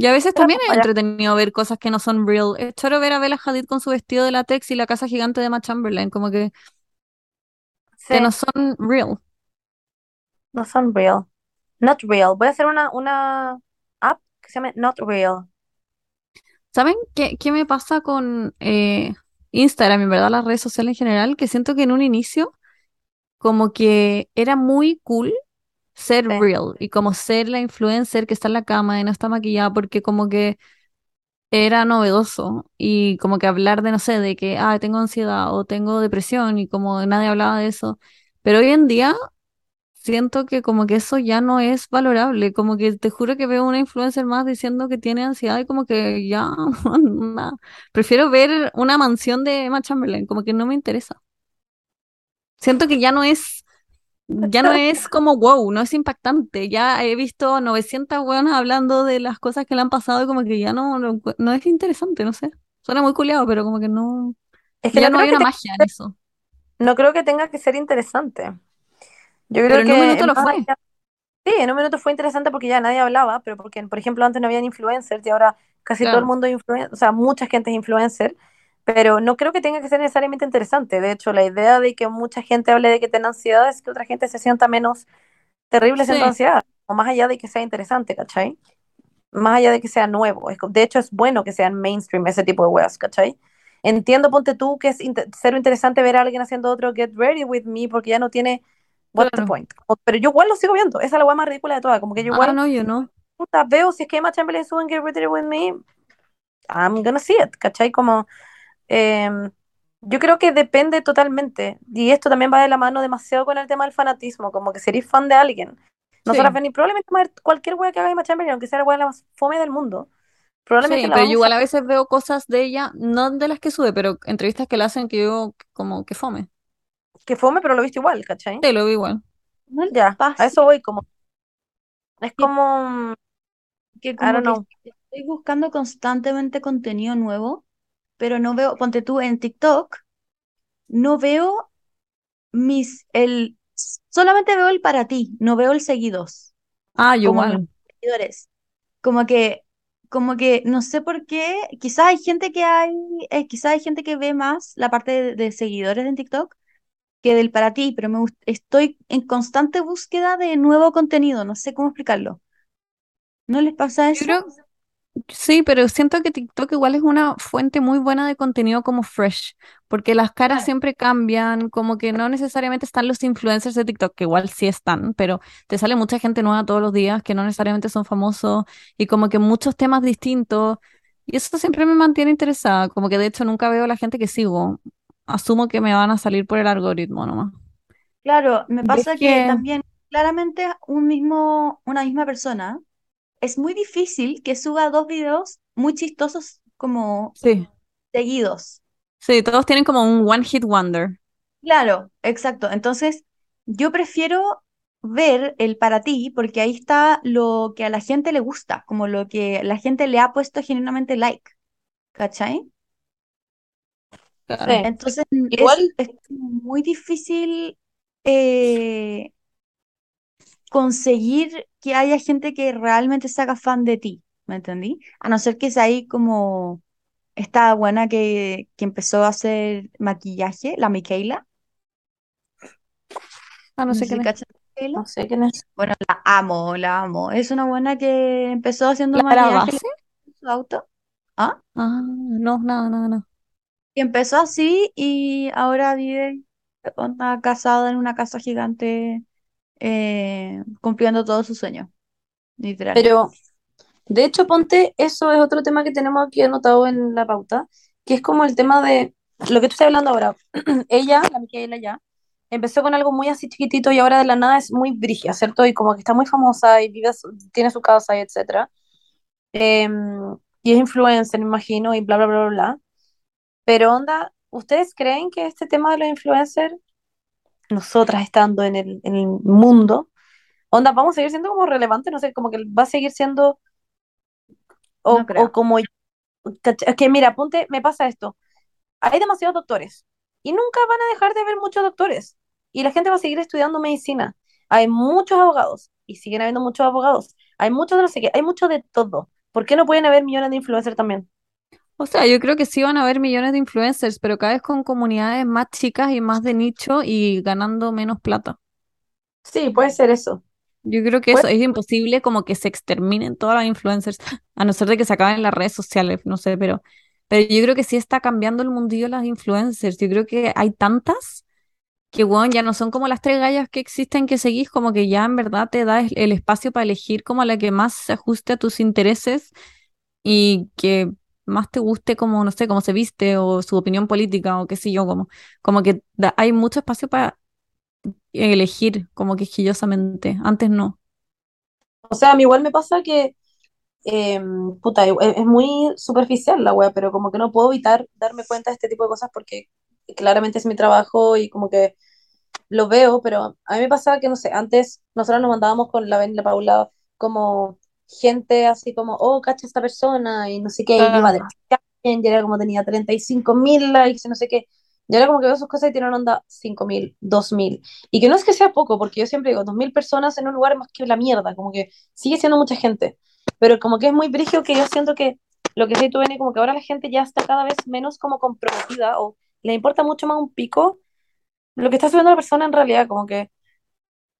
Y a veces también es entretenido ver cosas que no son real. Es choro ver a Bella Hadid con su vestido de látex y la casa gigante de Emma Chamberlain, como que, que no son real. no son real. Not real. Voy a hacer una, una app que se llame Not Real. ¿Saben qué, qué me pasa con eh, Instagram, en verdad, las redes sociales en general? Que siento que en un inicio como que era muy cool ser Sí. real y como ser la influencer que está en la cama y no está maquillada porque como que era novedoso y como que hablar de, no sé, de que, ah, tengo ansiedad o tengo depresión y como nadie hablaba de eso. Pero hoy en día siento que como que eso ya no es valorable, como que te juro que veo una influencer más diciendo que tiene ansiedad y como que ya, nada. Prefiero ver una mansión de Emma Chamberlain, como que no me interesa. Siento que ya no es, ya no es como wow, no es impactante. Ya he visto 900 hueonas hablando de las cosas que le han pasado y como que ya no, no, no es interesante, no sé. Suena muy culiado, pero como que no, Es que ya no hay que una magia en eso. no creo que tenga que ser interesante. Yo Pero creo en un que minuto lo fue. Sí, en un minuto fue interesante porque ya nadie hablaba, pero porque, por ejemplo, antes no habían influencers y ahora casi todo el mundo es influencer, o sea, mucha gente es influencer, pero no creo que tenga que ser necesariamente interesante. De hecho, la idea de que mucha gente hable de que tiene ansiedad es que otra gente se sienta menos terrible Sí. siendo ansiedad, o más allá de que sea interesante, ¿cachai? Más allá de que sea nuevo. De hecho, es bueno que sean mainstream ese tipo de weas, ¿cachai? Entiendo, ponte tú, que es inte- cero interesante ver a alguien haciendo otro Get Ready With Me porque ya no tiene What's the Claro. point. Pero yo igual lo sigo viendo. Esa es la wea más ridícula de todas. Como que yo Ah, igual no, yo no. puta, veo si es que Emma Chamberlain sube en Get Ready With Me, I'm gonna see it, ¿cachai? Como, em, yo creo que depende totalmente, y esto también va de la mano demasiado con el tema del fanatismo, como que si eres fan de alguien, nosotras Sí. ven y probablemente vamos a ver cualquier wea que haga Emma Chamberlain, aunque sea la wea más fome del mundo, probablemente Sí, la pero yo igual a... a veces veo cosas de ella, no de las que sube, pero entrevistas que le hacen que yo como que fome. que fome, pero lo viste igual, ¿cachai? Sí, lo veo igual. ¿No les Ya, a eso voy, como, es que, como, que I como don't que know, estoy buscando constantemente contenido nuevo, pero no veo, ponte tú en TikTok, no veo mis, el, solamente veo el para ti, no veo el seguidos, Ah, yo como igual. seguidores. Como que, como que, no sé por qué, quizás hay gente que hay, eh, quizás hay gente que ve más la parte de, de seguidores en TikTok que del para ti, pero me estoy en constante búsqueda de nuevo contenido, no sé cómo explicarlo. ¿No les pasa Yo eso? creo, sí, pero siento que TikTok igual es una fuente muy buena de contenido como fresh, porque las caras siempre cambian, como que no necesariamente están los influencers de TikTok, que igual sí están, pero te sale mucha gente nueva todos los días que no necesariamente son famosos y como que muchos temas distintos, y eso siempre me mantiene interesada, como que de hecho nunca veo a la gente que sigo, asumo que me van a salir por el algoritmo nomás. Claro, me ¿Ves pasa que que también claramente un mismo, una misma persona es muy difícil que suba dos videos muy chistosos como sí, seguidos. sí, todos tienen como un one hit wonder. Claro, exacto. Entonces, yo prefiero ver el para ti porque ahí está lo que a la gente le gusta, como lo que la gente le ha puesto genuinamente like, ¿cachai? Claro. Entonces, es, igual, es muy difícil eh, conseguir que haya gente que realmente se haga fan de ti, ¿me entendí? A no ser que sea ahí como esta buena que, que empezó a hacer maquillaje, la Michaela. Ah, no sé si quién es. no sé quién es, Bueno, la amo, la amo. Es una buena que empezó haciendo ¿Clara maquillaje Base? en su auto. ¿Ah? Ah, no, nada, nada, nada. Y empezó así y ahora vive onda, casada en una casa gigante eh, cumpliendo todos sus sueños, literal. pero de hecho, ponte, eso es otro tema que tenemos aquí anotado en la pauta, que es como el tema de lo que tú estás hablando ahora. Ella, la Micaela ya, empezó con algo muy así chiquitito y ahora de la nada es muy brígida, ¿cierto? Y como que está muy famosa y vive, tiene su casa y etcétera. Em, y es influencer, me imagino, y bla, bla, bla, bla. Pero onda, ¿ustedes creen que este tema de los influencers, nosotras estando en el, en el mundo, onda, vamos a seguir siendo como relevantes? No sé, como que va a seguir siendo, o, No creo. o como, es que mira, ponte, me pasa esto, hay demasiados doctores y nunca van a dejar de haber muchos doctores y la gente va a seguir estudiando medicina. Hay muchos abogados y siguen habiendo muchos abogados. Hay muchos de no sé qué, hay mucho de todo. ¿Por qué no pueden haber millones de influencers también? O sea, yo creo que sí van a haber millones de influencers, pero cada vez con comunidades más chicas y más de nicho y ganando menos plata. Sí, puede ser eso. Yo creo que eso es imposible como que se exterminen todas las influencers, a no ser de que se acaben las redes sociales, no sé, pero, pero yo creo que sí está cambiando el mundillo de las influencers. Yo creo que hay tantas que, bueno, ya no son como las tres gallas que existen que seguís, como que ya en verdad te da el espacio para elegir como la que más se ajuste a tus intereses y que más te guste como, no sé, cómo se viste o su opinión política o qué sé yo, como, como que hay mucho espacio para elegir como quisquillosamente. Antes no. O sea, a mí igual me pasa que, em, puta, es, muy superficial la wea, pero como que no puedo evitar darme cuenta de este tipo de cosas porque claramente es mi trabajo y como que lo veo, pero a mí me pasaba que, no sé, antes nosotros nos mandábamos con la la Paula como gente así como, oh, cacha esta persona y no sé qué, y iba de y era como tenía 35 mil likes y no sé qué. Y ahora como que veo sus cosas y tienen onda 5 mil, 2 mil. Y que no es que sea poco, porque yo siempre digo, 2 mil personas en un lugar más que la mierda, como que sigue siendo mucha gente. Pero como que es muy brígido que yo siento que lo que sé tú, Beni, como que ahora la gente ya está cada vez menos como comprometida o le importa mucho más un pico lo que está subiendo la persona en realidad, como que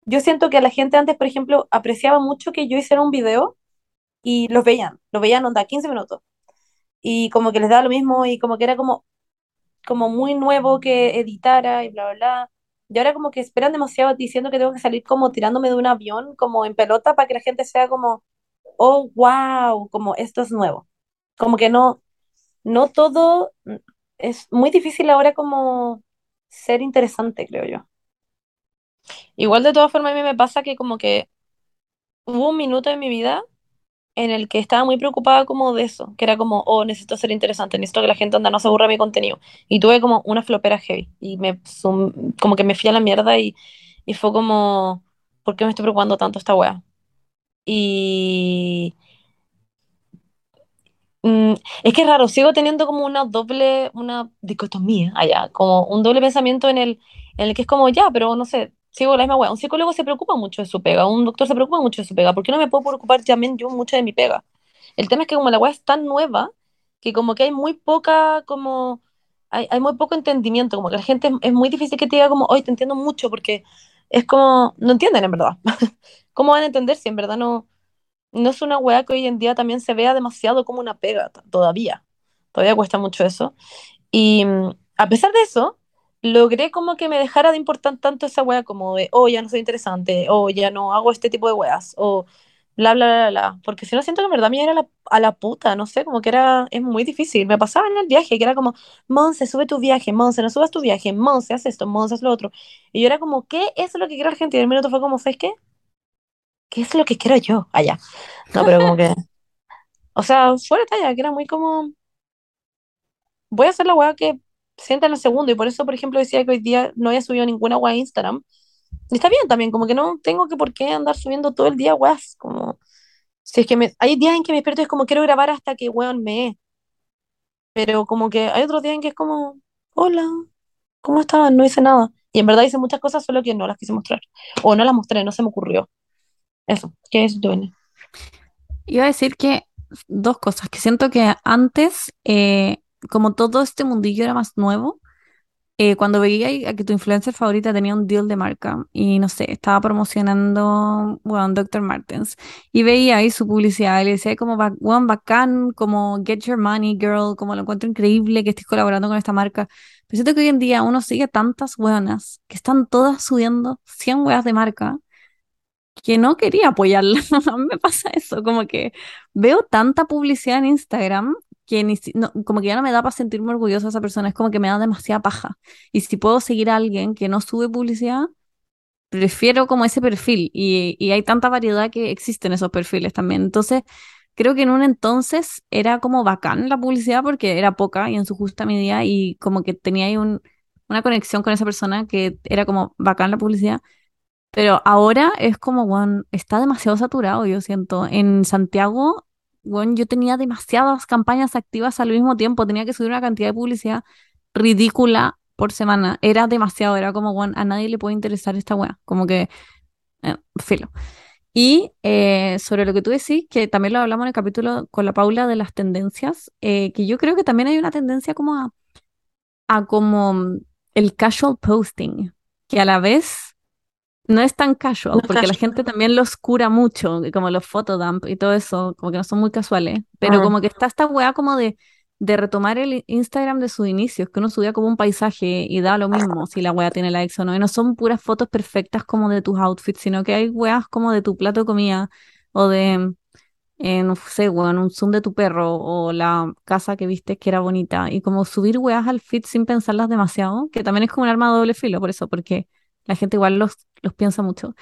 yo siento que la gente antes, por ejemplo, apreciaba mucho que yo hiciera un video y los veían, los veían onda 15 minutos. Y como que les daba lo mismo y como que era como, como muy nuevo que editara y bla, bla, bla. Y ahora como que esperan demasiado diciendo que tengo que salir como tirándome de un avión, como en pelota, para que la gente sea como, oh, wow, como esto es nuevo. Como que no, no todo, es muy difícil ahora como ser interesante, creo yo. Igual de todas formas a mí me pasa que como que hubo un minuto en mi vida en el que estaba muy preocupada como de eso, que era como, oh, necesito ser interesante, necesito que la gente anda no se aburra de mi contenido. Y tuve como una flopera heavy y me como que me fui a la mierda y, y fue como, ¿por qué me estoy preocupando tanto esta wea? Y Mm, es que es raro, sigo teniendo como una doble, una dicotomía allá, como un doble pensamiento en el, en el que es como, ya, pero no sé, sigo la misma weá. Un psicólogo se preocupa mucho de su pega, un doctor se preocupa mucho de su pega, ¿por qué no me puedo preocupar también yo mucho de mi pega? El tema es que como la weá es tan nueva, que como que hay muy poca, como, hay, hay muy poco entendimiento, como que la gente es, es muy difícil que te diga como, hoy te entiendo mucho, porque es como, no entienden en verdad. ¿Cómo van a entender si en verdad no no es una weá que hoy en día también se vea demasiado como una pega, todavía. Todavía cuesta mucho eso. Y mm, a pesar de eso, logré como que me dejara de importar tanto esa weá como de, oh, ya no soy interesante, o oh, ya no hago este tipo de weas, o bla, bla, bla, bla. Porque si no siento que verdad me era a la puta, no sé, como que era, es muy difícil. Me pasaba en el viaje, que era como, Monse, sube tu viaje, Monse, no subas tu viaje, Monse, haz esto, Monse, haz lo otro. Y yo era como, ¿qué es lo que quiere la gente? Y el minuto fue como, ¿sabes qué? ¿qué es lo que quiero yo? Allá. no, pero como que. O sea, fuera talla, que era muy como. Voy a hacer la weá que sienta en el segundo. Y por eso, por ejemplo, decía que hoy día no había subido ninguna weá a Instagram. Y está bien también, como que no tengo que por qué andar subiendo todo el día weas. Como. Si es que me, hay días en que me despierto y es como quiero grabar hasta que weón me. Pero como que hay otros días en que es como, hola, ¿cómo estaban? No hice nada. Y en verdad hice muchas cosas, solo que no las quise mostrar. O no las mostré, no se me ocurrió. Eso, ¿qué es Duene? Iba a decir que dos cosas, que siento que antes, eh, como todo este mundillo era más nuevo, eh, cuando veía a que tu influencer favorita tenía un deal de marca y no sé, estaba promocionando, bueno, Dr. Martens y veía ahí su publicidad le decía como, bueno, bacán, como get your money girl, como lo encuentro increíble que estés colaborando con esta marca. Pero siento que hoy en día uno sigue tantas weonas que están todas subiendo 100 weas de marca que no quería apoyarla. Me pasa eso, como que veo tanta publicidad en Instagram que ni, como que ya no me da para sentirme orgullosa de esa persona, es como que me da demasiada paja. Y si puedo seguir a alguien que no sube publicidad, prefiero como ese perfil. Y, y hay tanta variedad que existen esos perfiles también. Entonces, creo que en un entonces era como bacán la publicidad porque era poca y en su justa medida y como que tenía ahí un, una conexión con esa persona que era como bacán la publicidad. Pero ahora es como, bueno, está demasiado saturado, yo siento. En Santiago, bueno, yo tenía demasiadas campañas activas al mismo tiempo, tenía que subir una cantidad de publicidad ridícula por semana. Era demasiado, era como, bueno, a nadie le puede interesar esta weá, como que, eh, filo. Y eh, sobre lo que tú decís, que también lo hablamos en el capítulo con la Paula de las tendencias, eh, que yo creo que también hay una tendencia como a, a como mm, el casual posting, que a la vez no es tan casual, No porque la gente también los cura mucho, como los photodump y todo eso, como que no son muy casuales, pero Ah. como que está esta weá como de, de retomar el Instagram de sus inicios, que uno subía como un paisaje y da lo mismo si la weá tiene likes o no, y no son puras fotos perfectas como de tus outfits, sino que hay weas como de tu plato de comida o de, eh, no sé, weón, un zoom de tu perro o la casa que viste que era bonita, y como subir weas al feed sin pensarlas demasiado, que también es como un arma de doble filo, por eso, porque la gente igual los, los piensa mucho.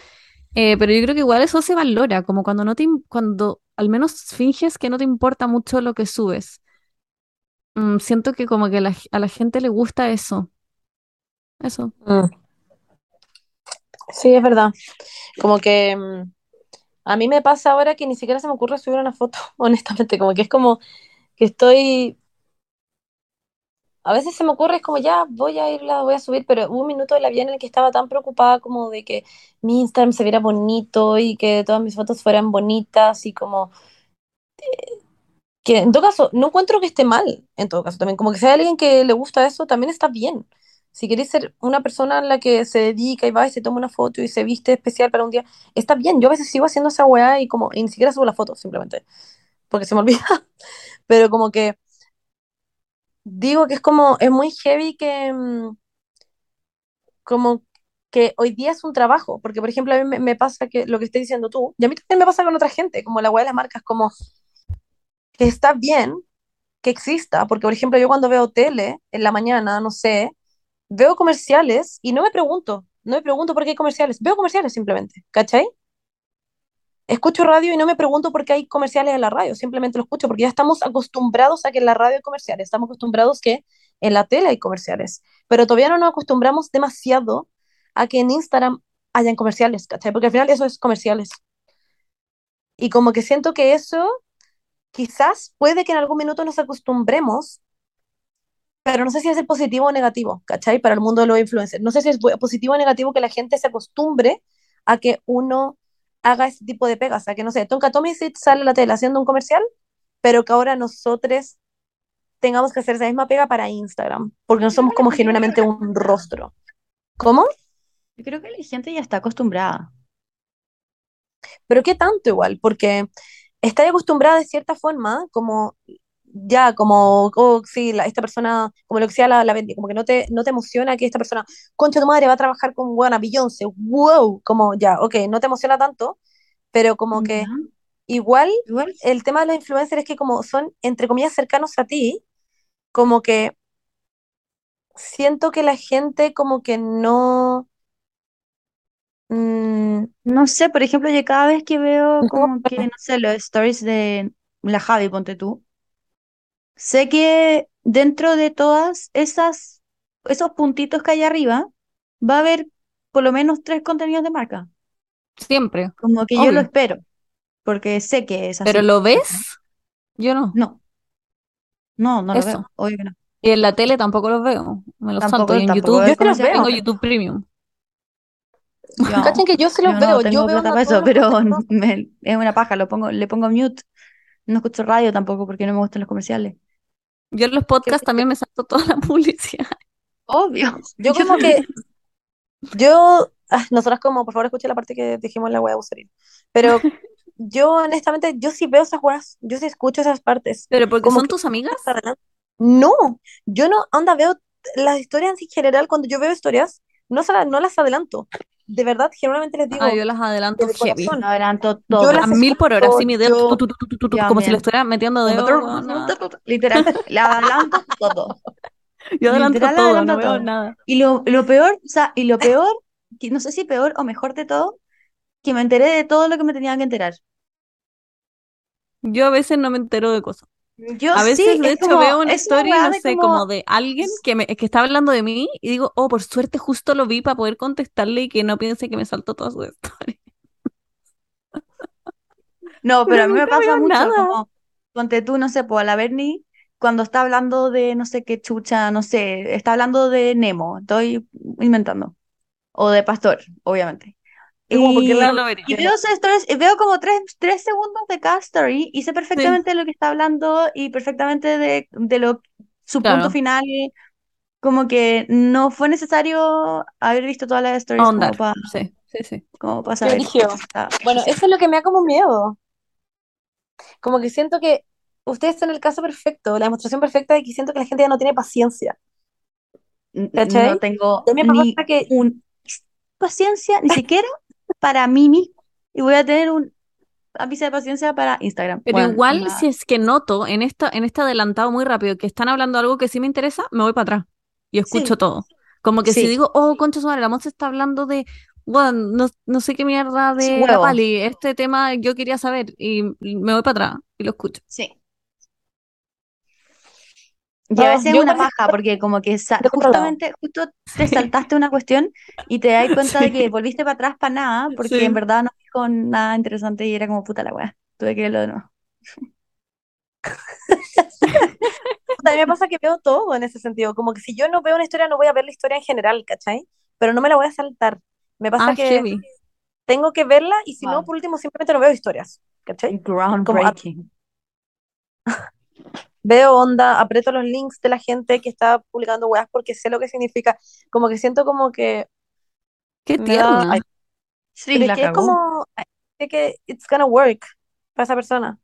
Eh, pero yo creo que igual eso se valora, como cuando no te, cuando al menos finges que no te importa mucho lo que subes. Mm, siento que como que la a la gente le gusta eso. Eso. Mm. Sí, es verdad. Como que mm, a mí me pasa ahora que ni siquiera se me ocurre subir una foto, honestamente, como que es como que estoy, a veces se me ocurre, es como ya voy a ir, la voy a subir, pero hubo un minuto de la vida en el que estaba tan preocupada como de que mi Instagram se viera bonito y que todas mis fotos fueran bonitas y como que en todo caso, no encuentro que esté mal, en todo caso, también como que hay alguien que le gusta eso, también está bien. Si queréis ser una persona en la que se dedica y va y se toma una foto y se viste especial para un día, está bien. Yo a veces sigo haciendo esa weá y como y ni siquiera subo la foto, simplemente, porque se me olvida. Pero como que digo que es como, es muy heavy que, mm, como que hoy día es un trabajo, porque por ejemplo a mí me, pasa que lo que estás diciendo tú, y a mí también me pasa con otra gente, como la weá de las marcas, como que está bien que exista, porque por ejemplo yo cuando veo tele en la mañana, no sé, veo comerciales y no me pregunto, no me pregunto por qué hay comerciales, veo comerciales simplemente, ¿cachai? Escucho radio y no me pregunto por qué hay comerciales en la radio, simplemente lo escucho porque ya estamos acostumbrados a que en la radio hay comerciales, estamos acostumbrados que en la tele hay comerciales, pero todavía no nos acostumbramos demasiado a que en Instagram hayan comerciales, ¿cachai? Porque al final eso es comerciales. Y como que siento que eso quizás puede que en algún minuto nos acostumbremos, pero no sé si es el positivo o negativo, ¿cachai? Para el mundo de los influencers. No sé si es positivo o negativo que la gente se acostumbre a que uno haga ese tipo de pegas, a que no sé, Tonka Tomisic sale a la tele haciendo un comercial, pero que ahora nosotros tengamos que hacer esa misma pega para Instagram, porque no somos como genuinamente un rostro. ¿Cómo? Yo creo que la gente ya está acostumbrada. Pero qué tanto igual, porque estás acostumbrada de cierta forma, como ya, como, oh, sí, la- esta persona, como lo que sea la, la como que no te, no te emociona que esta persona, concha tu madre, va a trabajar con buena Beyoncé, wow, como ya, ok, no te emociona tanto, pero como que igual Igual, el tema de los influencers es que como son, entre comillas, cercanos a ti, como que siento que la gente como que no... mm, no sé, por ejemplo, yo cada vez que veo como que, no sé, los stories de la Javi, ponte tú, sé que dentro de todas esas, esos puntitos que hay arriba, va a haber por lo menos tres contenidos de marca. Siempre, Como que yo lo espero, porque sé que es ¿Pero así. lo ¿cachai? ves? Yo no. No, no, no lo veo, obvio que no. Y en la tele tampoco los veo. Me los Tampoco. Y en YouTube veo yo sí los veo. tengo YouTube Premium. Yo, Cachen que yo sí los yo veo, no yo tengo veo plata para todos eso, pero me- es una paja, lo pongo, le pongo mute. No escucho radio tampoco porque no me gustan los comerciales. Yo en los podcasts también me salto toda la publicidad. Obvio. Yo como que, yo, ah, nosotras como, por favor escuche la parte que dijimos en la web de. Pero yo honestamente, yo sí veo esas weas, yo sí escucho esas partes. ¿Pero porque Como son que tus amigas? No, yo no, anda, veo las historias en general, cuando yo veo historias, no, se la- no las adelanto. De verdad, generalmente les Ah, digo, yo las adelanto de heavy. adelanto yo todo. las A mil por hora, así mi dedo, tu, yo, tu, tu, tu, tu, tu, Yo como si le estuviera metiendo dedo. Literal, le adelanto todo. Yo adelanto Literal todo, adelanto no veo todo. nada. Y lo, lo peor, o sea, y lo peor, que no sé si peor o mejor de todo, que me enteré de todo lo que me tenía que enterar. Yo a veces no me entero de cosas. Yo A veces, sí, de hecho, como, veo una story, no sé, como, como de alguien que, me, que está hablando de mí y digo, oh, por suerte justo lo vi para poder contestarle y que no piense que me saltó toda su story. No, pero a mí me pasa mucho, nada. como, ponte tú, no sé, pues a la Bernie, cuando está hablando de no sé qué chucha, no sé, está hablando de Nemo, estoy inventando, o de Pastor, obviamente. Y como, ¿por qué Y, la- No y veo stories, veo como tres, tres segundos de cada story y sé perfectamente de lo que está hablando y perfectamente de, de lo, su Claro. punto final. Como que no fue necesario haber visto todas las stories como para Sí, sí, sí. como para saber. Bueno, eso es lo que me da como miedo. Como que siento que ustedes son el caso perfecto, la demostración perfecta de que siento que la gente ya no tiene paciencia. ¿Cachai? no tengo ni pasa que un paciencia, ni siquiera para mí misma. Y voy a tener un ápice de paciencia para Instagram. Pero Bueno, igual, si es que noto en esta, en este adelantado muy rápido que están hablando algo que sí me interesa, me voy para atrás y escucho Sí. todo. Como que si digo, oh, concha su madre, la Monse está hablando de, bueno, no, no sé qué mierda de. Pali, este tema yo quería saber y me voy para atrás y lo escucho. Sí. Y a No, veces es una paja, porque como que justamente, justo te saltaste una cuestión y te das cuenta de que volviste para atrás para nada, porque en verdad no dijo nada interesante y era como puta la wea. Tuve que verlo de nuevo. Mí me pasa que veo todo en ese sentido. Como que si yo no veo una historia, no voy a ver la historia en general, ¿cachai? Pero no me la voy a saltar. Me pasa Ah, que heavy. tengo que verla y si no, Wow. por último, simplemente no veo historias, ¿cachai? Como Groundbreaking. veo onda, aprieto los links de la gente que está publicando weas porque sé lo que significa. Como que siento como que Qué da. tierna. ay, Sí, pero es la que es como. que it's gonna work para esa persona.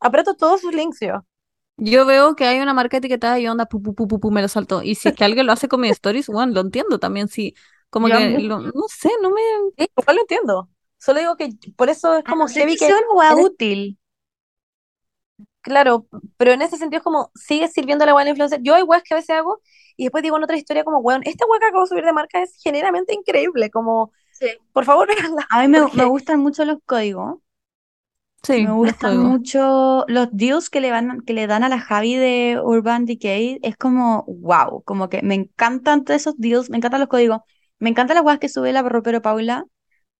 Aprieto todos sus links yo. Yo veo que hay una marca etiquetada y onda, pu, pu, pu, pu, pu, me lo saltó. Y si es que alguien lo hace con mis stories, bueno, lo entiendo también. Sí, como Yo que, lo- no sé, no me. Igual lo entiendo. Solo digo que por eso es A como heavy que que, sea una wea en es- útil. Claro, pero en ese sentido es como sigue sirviendo la wea de influencer. Yo hay weas que a veces hago y después digo en otra historia como, weón, esta wea que acabo de subir de marca es genuinamente increíble. Como, Sí. por favor, véanla. A mí me, gustan mucho los códigos. Sí, Me gustan mucho los deals que le van, que le dan a la Javi de Urban Decay. Es como, wow, como que me encantan todos esos deals, me encantan los códigos. Me encantan las weas que sube la ropero Paula,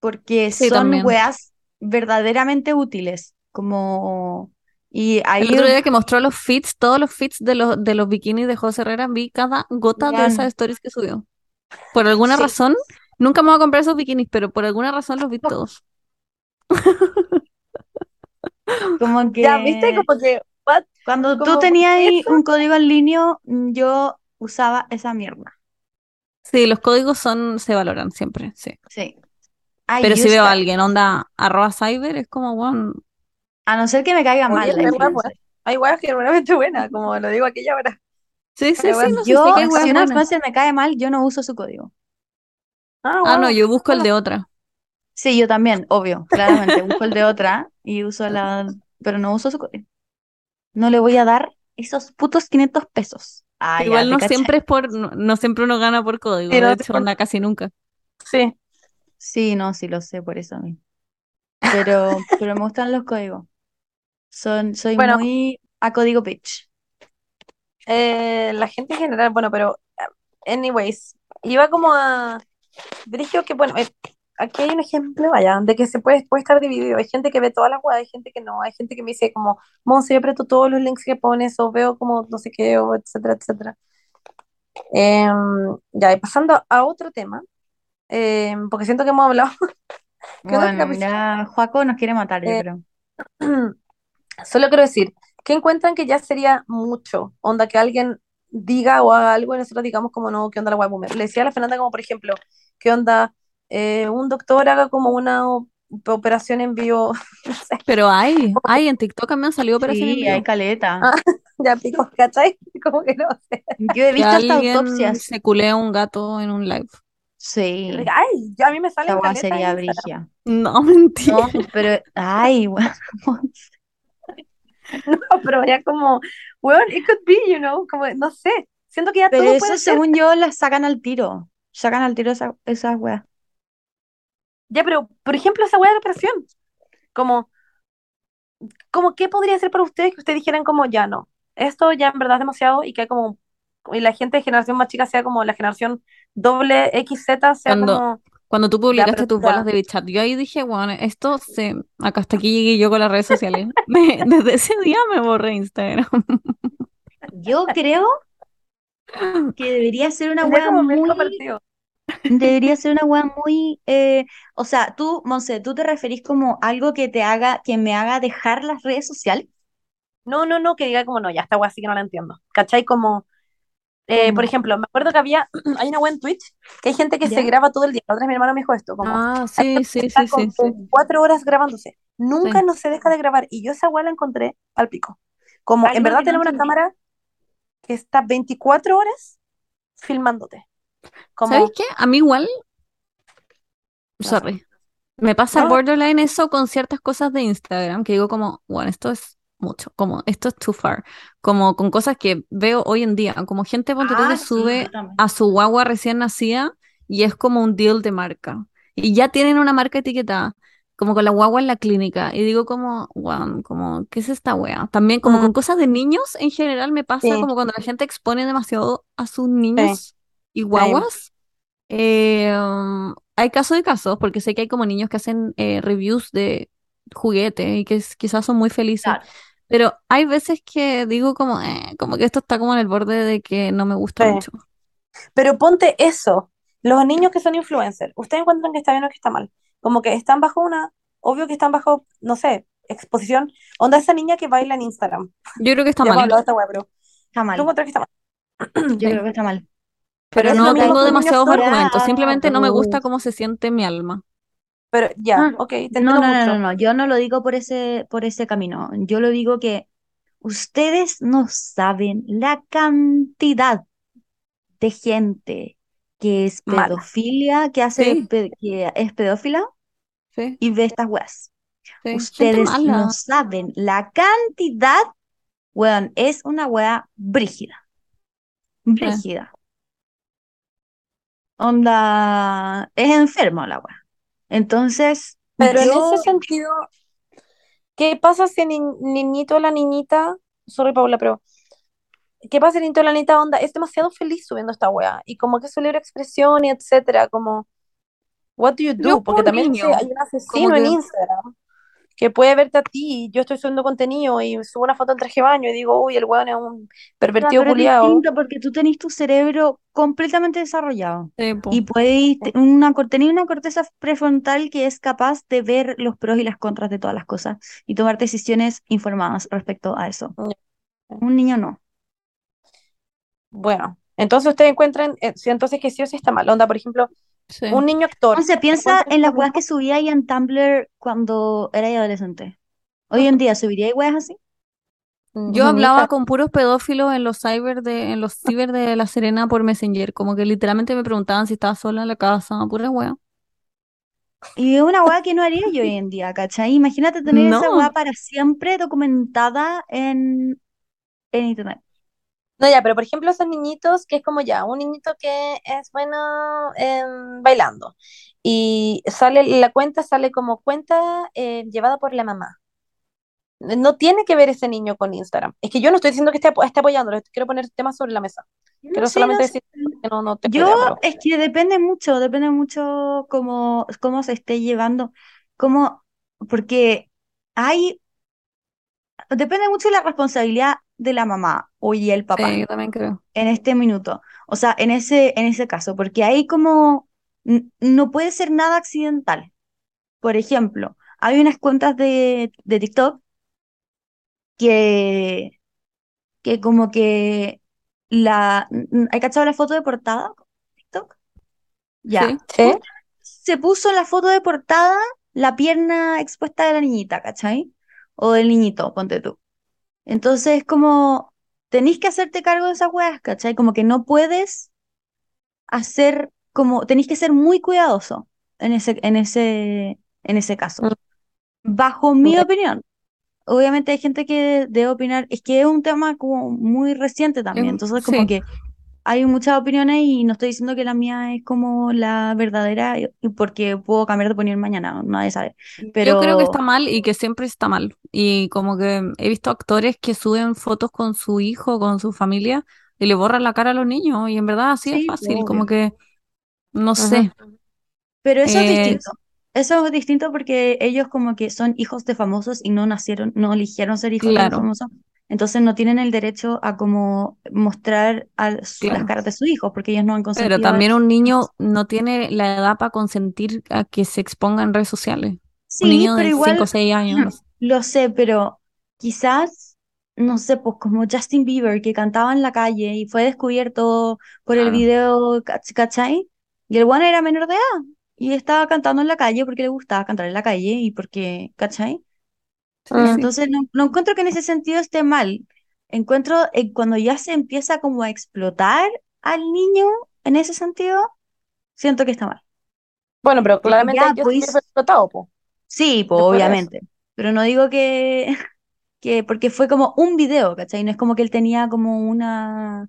porque Sí, son también. weas verdaderamente útiles. Como, y ahí, El otro día que mostró los fits, todos los fits de los, de los bikinis de José Herrera, vi cada gota de esas stories que subió. Por alguna sí, razón, nunca me voy a comprar esos bikinis, pero por alguna razón los vi todos. como ya, viste, que como que, what? cuando tú tenías ahí un código en línea, mm, yo usaba esa mierda. Sí, los códigos son, se valoran siempre, sí. Sí. I Pero si veo a alguien, onda, arroba cyber, es como, bueno, A no ser que me caiga oye, mal la influencer. Hay weas que realmente buenas, como lo digo aquella hora. sí, sí, no sé, sí Yo, weas si una influencer me cae mal, yo no uso su código. Ah, Ah, no, yo busco el de otra. Sí, yo también, obvio, claramente. Busco el de otra y uso la, pero no uso su código. No le voy a dar esos putos 500 pesos. Ah, Igual no siempre es por, no, no siempre uno gana por código, sí, de no, hecho, onda casi nunca. sí. Sí, no, sí lo sé, por eso a mí. Pero, pero me gustan los códigos. Son, soy Bueno, muy a código pitch. eh, la gente en general, bueno, pero anyways, iba como a Brigio que bueno, eh, aquí hay un ejemplo, vaya, de que se puede, puede estar dividido. Hay gente que ve todas las weas, hay gente que no, hay gente que me dice como, Monse, yo aprieto todos los links que pones, o veo como no sé qué, o etcétera, etcétera. Em, ya, y pasando a otro tema, em, porque siento que hemos hablado. ¿Qué onda, Bueno, ya Joaco nos quiere matar, yo Eh, creo. Solo quiero decir, que encuentran que ya sería mucho? Onda que alguien diga o haga algo y nosotros digamos como no, ¿qué onda la web boomer? Le decía a la Fernanda como por ejemplo, ¿qué onda eh, un doctor haga como una operación en vivo? No sé, Pero hay, hay, en TikTok me han salido operaciones en Sí, hay vivo. caleta. ah, ya pico, ¿cachai? Como que no sé. Yo he visto hasta autopsias. se culea a un gato en un live. Sí, Ay, ya a mí me weá caletas sería en brigia. No, mentira. No, pero, ay, bueno. No, pero ya como, well, it could be, you know, como, no sé. Siento que ya Pero todo eso, puede ser. según yo, las sacan al tiro. Sacan al tiro esa- esas weas. Ya, pero, por ejemplo, esa weá de la operación. Como, como, ¿qué podría ser para ustedes que ustedes dijeran como, ya no? Esto ya en verdad es demasiado y que como, y la gente de generación más chica sea como la generación doble XZ, sea Cuando, como, cuando tú publicaste tus bolas de Bichat, yo ahí dije, bueno, esto se, acá hasta aquí llegué yo con las redes sociales. Me- desde ese día me borré Instagram. Yo creo que debería ser una mil muy. Debería ser una weá muy, eh, o sea, tú, Monse, ¿tú te referís como algo que te haga, que me haga dejar las redes sociales? No, no, no, que diga como no, ya esta weá sí que no la entiendo. ¿Cachai? Como, eh, por ejemplo, me acuerdo que había, hay una web en Twitch que hay gente que se graba todo el día. Otra vez mi hermano me dijo esto, como, Ah, sí, que sí, está sí, con sí, sí, cuatro horas grabándose. Nunca sí. no se deja de grabar. Y yo esa weá la encontré al pico. Como, en verdad no tenemos una cámara que está 24 horas filmándote. ¿Sabéis Como, qué? A mí igual, sorry, me pasa No, borderline eso con ciertas cosas de Instagram, que digo como, bueno, esto es mucho, como esto es too far, como con cosas que veo hoy en día, como gente, ponte Ah, que sí, sube a su guagua recién nacida y es como un deal de marca. Y ya tienen una marca etiquetada, como con la guagua en la clínica. Y digo como, wow, como, ¿qué es esta wea? También como mm, con cosas de niños en general me pasa sí, como cuando la gente expone demasiado a sus sí, niños y guaguas. Eh, um, hay casos de casos, porque sé que hay como niños que hacen eh, reviews de juguetes y que quizás son muy felices, Claro. pero hay veces que digo como, eh, como que esto está como en el borde de que no me gusta Sí. mucho. Pero ponte eso. Los niños que son influencers, ¿ustedes encuentran que está bien o que está mal? Como que están bajo una, obvio que están bajo, no sé, exposición. Onda esa niña que baila en Instagram. Yo creo que está Ya mal, esta pero Está tú mal. encuentras que está mal. Yo sí, creo que está mal. Pero pero no tengo demasiados argumentos, simplemente no me gusta cómo se siente mi alma. Pero ya, No, ok, te no, no, no, mucho. no, no. Yo no lo digo por ese, por ese camino. Yo lo digo que ustedes no saben la cantidad de gente que es Mala. pedofilia, que hace, Sí, pe- que es pedófila sí, y ve estas weas. sí. Ustedes no saben la cantidad, weón, es una wea brígida, Sí. brígida. Onda, es enfermo la wea. Entonces, Pero en ese sentido, ¿qué pasa si el ni- niñito o la niñita, sorry Paula, pero ¿qué pasa si el niñito o la niñita onda es demasiado feliz subiendo esta wea? Y como que su libre expresión y etcétera, como, what do you Yo do? Porque también niño, hay un asesino en Instagram que puede verte a ti, yo estoy subiendo contenido y subo una foto en traje de baño y digo, uy, el weón es un pervertido culiao. distinto porque tú tenés tu cerebro completamente desarrollado sí, y podéis una, tenés una corteza prefrontal que es capaz de ver los pros y las contras de todas las cosas y tomar decisiones informadas respecto a eso. Un niño no. Bueno, entonces ustedes encuentran, eh, entonces que sí o sí está mal. Onda, por ejemplo, Sí. un niño actor, Entonces piensa ¿encuentran en las weas que subía ahí en Tumblr cuando era adolescente. Hoy en día subiría weas así. Yo Mm, hablaba hija, con puros pedófilos en los cyber de, en los ciber de La Serena por Messenger, como que literalmente me preguntaban si estaba sola en la casa, pura wea. Y es una wea que no haría yo hoy en día, ¿cachai? Imagínate tener esa wea No, para siempre documentada en, en internet. No, ya, pero por ejemplo, esos niñitos que es como ya, un niñito que es bueno bailando y sale, la cuenta sale como cuenta eh, llevada por la mamá. No tiene que ver ese niño con Instagram. Es que yo no estoy diciendo que esté, esté apoyándolo, quiero poner temas sobre la mesa. No, Quiero sí, solamente no decir que no, no tengo Yo es que depende mucho, depende mucho cómo, cómo se esté llevando, cómo, porque hay, depende mucho de la responsabilidad de la mamá o y el sí, papá yo también creo. en este minuto. O sea, en ese, en ese caso, porque hay como, no puede ser nada accidental. Por ejemplo, hay unas cuentas de, de TikTok que, que como que la, ¿hay cachado la foto de portada? TikTok? Ya. Sí, ¿sí? Se puso en la foto de portada la pierna expuesta de la niñita, ¿cachai? O del niñito, ponte tú. Entonces, como tenéis que hacerte cargo de esas weas, ¿cachai? Como que no puedes hacer, como tenéis que ser muy cuidadoso en ese, en ese, en ese caso. Mm, Bajo mi opinión. Obviamente hay gente que debe opinar, es que es un tema como muy reciente también, entonces como sí. que hay muchas opiniones y no estoy diciendo que la mía es como la verdadera porque puedo cambiar de opinión mañana, nadie sabe. Yo creo que está Pero mal y que siempre está mal. Y como que he visto actores que suben fotos con su hijo, con su familia, y le borran la cara a los niños. Y en verdad así es fácil, como que, no sé. Pero eso es Eh, distinto. Eso es distinto porque ellos como que son hijos de famosos y no nacieron, no eligieron ser hijos de claro, famosos. Entonces no tienen el derecho a como mostrar a su- las caras de sus hijos porque ellos no han Pero consentido. también eso. un niño no tiene la edad para consentir a que se exponga en redes sociales. Un Sí, niño pero de 5 igual o 6 años. no lo sé, pero quizás, no sé, pues como Justin Bieber que cantaba en la calle y fue descubierto por el video, ¿cach- ¿cachai? Y el one era menor de edad y estaba cantando en la calle porque le gustaba cantar en la calle y porque, ¿cachai? Sí, sí. Entonces no, no encuentro que en ese sentido esté mal. Encuentro eh, cuando ya se empieza como a explotar al niño en ese sentido, siento que está mal. Bueno, pero claramente ya, Bieber pues, fue explotado, po. sí, eso. obviamente. Pero no digo que, que, porque fue como un video, ¿cachai? No es como que él tenía como una,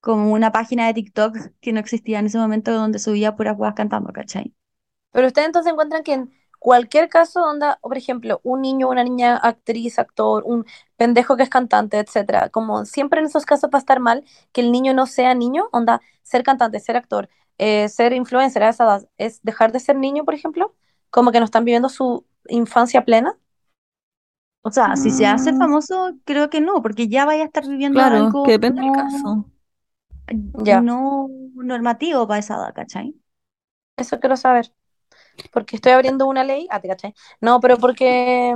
como una página de TikTok que no existía en ese momento donde subía puras huevas cantando, ¿cachai? Pero ustedes entonces encuentran que en cualquier caso, onda, por ejemplo, un niño, una niña, actriz, actor, un pendejo que es cantante, etcétera, como siempre en esos casos va a estar mal que el niño no sea niño, onda, ser cantante, ser actor, eh, ser influencer a esa edad, es dejar de ser niño, por ejemplo, como que no están viviendo su infancia plena. O sea, si se hace Mm, famoso, creo que no, porque ya vaya a estar viviendo claro, algo que depende del caso. Ya, no normativo para esa edad, ¿cachai? eso quiero saber. Porque estoy abriendo una ley. Ah, te caché. No, pero porque.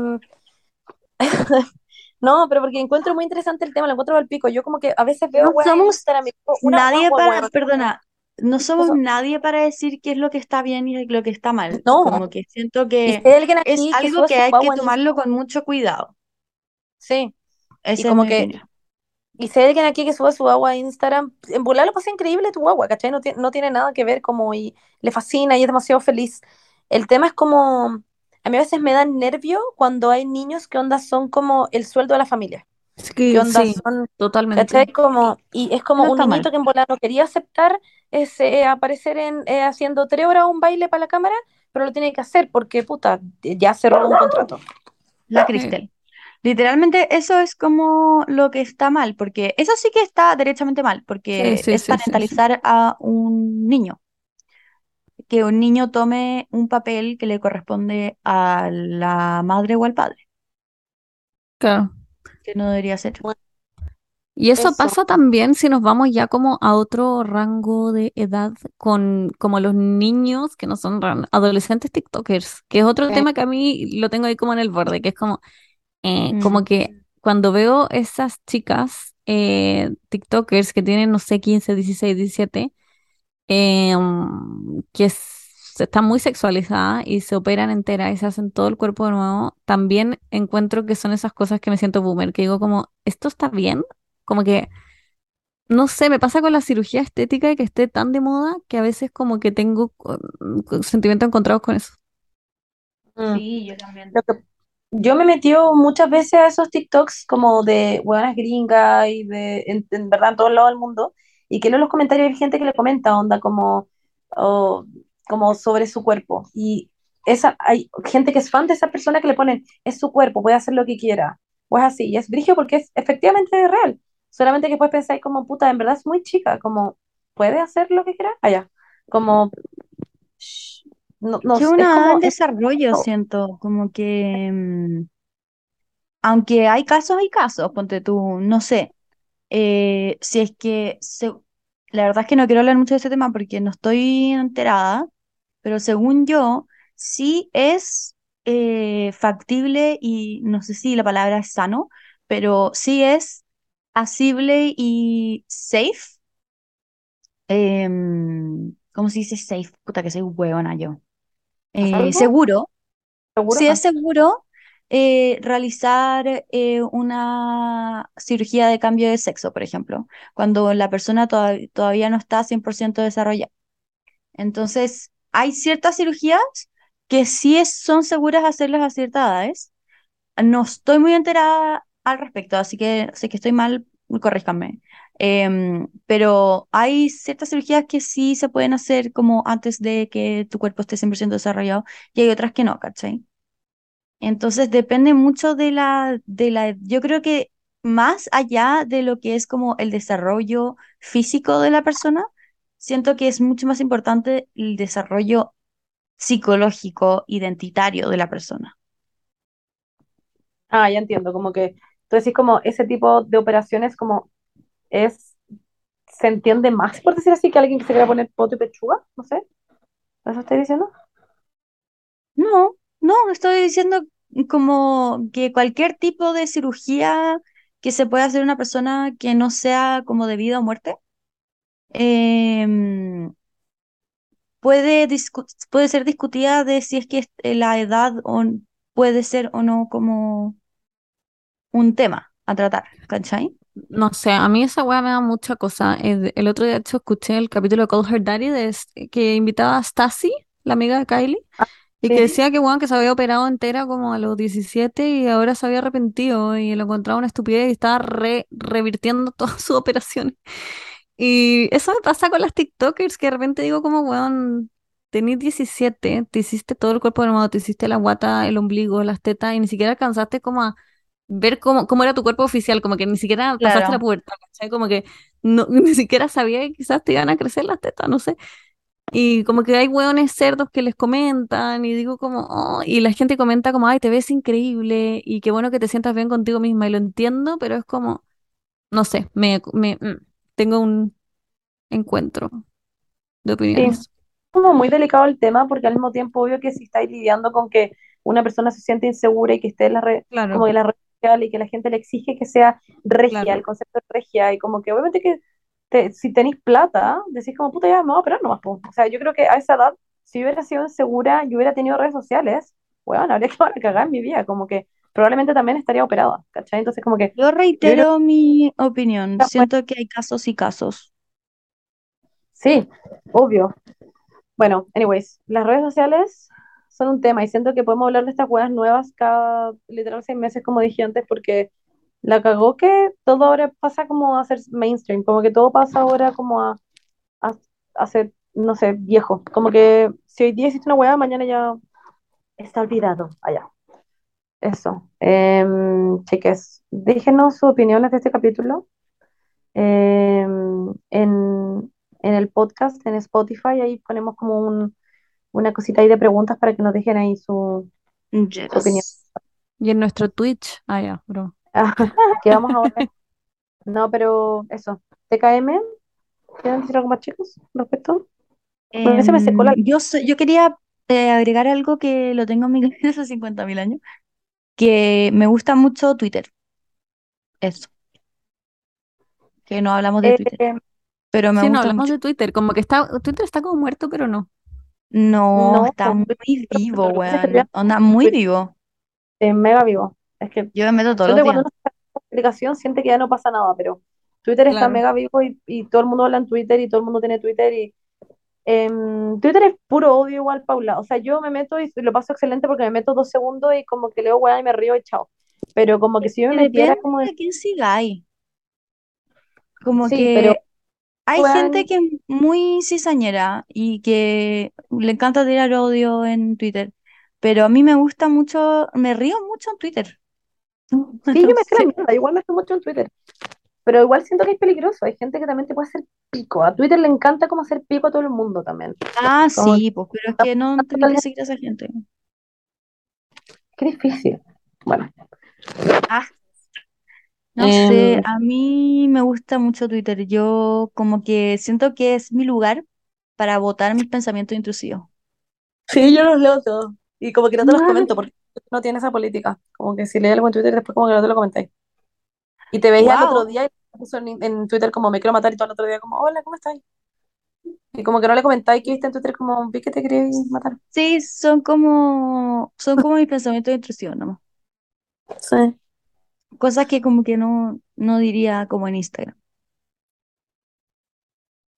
No, pero porque encuentro muy interesante el tema, lo encuentro al pico. Yo como que a veces veo No somos y una nadie para, perdona, no somos nadie para decir qué es lo que está bien y lo que está mal. No. Como que siento Y que es que algo que hay que tomarlo con mucho cuidado. Sí. Esa es como que- opinión. Y si hay alguien aquí que sube su agua a Instagram, en volar lo pasa increíble tu agua, ¿cachai? No, tiene no tiene nada que ver como y le fascina y es demasiado feliz. El tema es como, a mí a veces me da nervio cuando hay niños que onda son como el sueldo de la familia. Sí, Que onda sí, son totalmente. ¿Cachai? Como, y es como No un niñito mal. que en volar no quería aceptar ese, eh, aparecer en, eh, haciendo tres horas un baile para la cámara, pero lo tiene que hacer porque, puta, ya cerró un contrato. La Cristel. Literalmente eso es como lo que está mal, porque eso sí que está derechamente mal, porque Sí, sí, es sí, sí, sí. parentalizar a un niño. Que un niño tome un papel que le corresponde a la madre o al padre, Claro. que no debería ser. Y eso Eso. pasa también si nos vamos ya como a otro rango de edad con como los niños que no son adolescentes TikTokers, que es otro Sí. tema que a mí lo tengo ahí como en el borde, que es como, eh, Mm. como que cuando veo esas chicas eh, TikTokers que tienen, no sé, 15, 16, 17, eh, mm, que s- están muy sexualizadas y se operan enteras y se hacen todo el cuerpo de nuevo, también encuentro que son esas cosas que me siento boomer, que digo como, ¿esto está bien? Como que, no sé, me pasa con la cirugía estética y que esté tan de moda que a veces como que tengo sentimientos encontrados con eso. Mm. Sí, yo también. Lo que- yo me metido muchas veces a esos TikToks como de hueonas gringas y de, en, en verdad, en todos lados del mundo, y que leo los comentarios hay gente que le comenta, onda, como, como sobre su cuerpo. Y esa, hay gente que es fan de esa persona que le ponen, es su cuerpo, puede hacer lo que quiera. O es así, y es brigio porque es efectivamente real. Solamente que después pensáis como, puta, en verdad es muy chica, como, ¿puede hacer lo que quiera? Allá, como, shh, no, no, que una en es- desarrollo, siento, como que, mm, aunque hay casos, hay casos, ponte tú, no sé, eh, si es que, se- la verdad es que no quiero hablar mucho de este tema porque no estoy enterada, pero según yo, sí es eh, factible y no sé si la palabra es sano, pero sí es asible y safe. em, ¿cómo se dice safe? Puta que soy huevona yo. Eh, seguro ¿Seguro? Sí Ah. es seguro eh, realizar eh, una cirugía de cambio de sexo, por ejemplo, cuando la persona toda- todavía no está 100% desarrollada. Entonces, hay ciertas cirugías que sí son seguras hacerlas a ciertas edades. No estoy muy enterada al respecto, así que sé que estoy mal, corríjanme. Em, pero hay ciertas cirugías que sí se pueden hacer como antes de que tu cuerpo esté 100% desarrollado y hay otras que no, ¿cachai? Entonces depende mucho de la, de la, yo creo que más allá de lo que es como el desarrollo físico de la persona, siento que es mucho más importante el desarrollo psicológico, identitario de la persona. Ah, ya entiendo, como que Entonces, como ese tipo de operaciones como es, se entiende más, por decir así, que alguien que se quiera poner poto y pechuga, no sé. ¿Eso estoy diciendo? No, no, estoy diciendo como que cualquier tipo de cirugía que se pueda hacer una persona que no sea como de vida o muerte, em, puede, puede ser discutida de si es que eh, la edad o puede ser o no como un tema a tratar, ¿cachai? No sé, a mí esa weá me da mucha cosa. El, el otro día, de hecho, escuché el capítulo de Call Her Daddy de, s- que invitaba a Stacy, la amiga de Kylie, y que decía que, weón, que se había operado entera como a los 17 y ahora se había arrepentido y lo encontraba una estupidez y estaba re, revirtiendo todas sus operaciones. Y eso me pasa con las TikTokers, que de repente digo como, weón, tenés 17, te hiciste todo el cuerpo armado, te hiciste la guata, el ombligo, las tetas, y ni siquiera alcanzaste como a ver cómo, cómo era tu cuerpo oficial, como que ni siquiera pasaste la pubertad, ¿cachai? Como que no, ni siquiera sabía que quizás te iban a crecer las tetas, no sé. Y como que hay hueones cerdos que les comentan y digo como, oh, y la gente comenta como, ay, te ves increíble y qué bueno que te sientas bien contigo misma y lo entiendo, pero es como, no sé, me, me, mm, tengo un encuentro de Sí, opiniones. como muy delicado el tema, porque al mismo tiempo, obvio que si estáis lidiando con que una persona se siente insegura y que esté en la red, Claro, como en la red social y que la gente le exige que sea regia, claro. el concepto de regia, y como que obviamente que te- si tenéis plata, decís como puta ya me voy a operar nomás, po. O sea, yo creo que a esa edad, si hubiera sido insegura y hubiera tenido redes sociales, bueno, habría que a cagar en mi vida, como que probablemente también estaría operada, ¿cachai? Entonces, como que Yo reitero mi opinión. Siento que hay casos y casos. sí, obvio. Bueno, anyways, las redes sociales son un tema y siento que podemos hablar de estas weas nuevas cada literal seis meses, como dije antes, porque la cagó que todo ahora pasa como a ser mainstream, como que todo pasa ahora como a, a, a ser, no sé, viejo. Como que si hoy día existe una wea, mañana ya está olvidado. Allá. Eso. Em, chiques, déjenos sus opiniones de este capítulo em, en, en el podcast, en Spotify, ahí ponemos como un una cosita ahí de preguntas para que nos dejen ahí su, su opinión. Y en nuestro Twitch, ah, ya, bro. que vamos ahora. No, pero eso. TKM, ¿quieren decir algo más, chicos, respecto? Porque se me secó la... Em, yo, yo quería eh, agregar algo que lo tengo en mi cabeza hace 50.000 años, que me gusta mucho Twitter. Eso, que no hablamos de Eh, Twitter, pero me Sí, no, gusta hablamos mucho. de Twitter, como que está, Twitter está como muerto, pero no. No, no, está muy vivo, weón. Onda, muy vivo. mega vivo. Es que Yo me meto todos los días. uno está en la aplicación siente que ya no pasa nada, pero Twitter está Claro. mega vivo y, y todo el mundo habla en Twitter y todo el mundo tiene Twitter y em, Twitter es puro odio igual, Paula. O sea, yo me meto y lo paso excelente porque me meto dos segundos y como que leo weá y me río y chao. Pero como que si yo me metiera como de quién sigáis. Como Sí, pero que hay weón, gente que es muy cizañera y que le encanta tirar odio en Twitter, pero a mí me gusta mucho, me río mucho en Twitter. Sí, yo me sé la sé. mierda, igual me estoy mucho en Twitter. Pero igual siento que es peligroso. Hay gente que también te puede hacer pico. A Twitter le encanta como hacer pico a todo el mundo también. Ah, Como sí, pues, pero es que no tenés que seguir a esa gente. Qué difícil. Bueno, Ah, no sé, em, a mí me gusta mucho Twitter. Yo como que siento que es mi lugar para botar mis pensamientos intrusivos. sí, yo los leo todos. Y como que no te los comento porque no tiene esa política. Como que si lees algo en Twitter, después como que no te lo comentáis. Y te veía el otro día y puso en, en Twitter como me quiero matar y todo el otro día como, hola, ¿cómo estás? Y como que no le comentáis que viste en Twitter como vi que te querías matar. Sí, son como, son como mis pensamientos intrusivos, nomás. Sí. Cosas que como que no, no diría como en Instagram.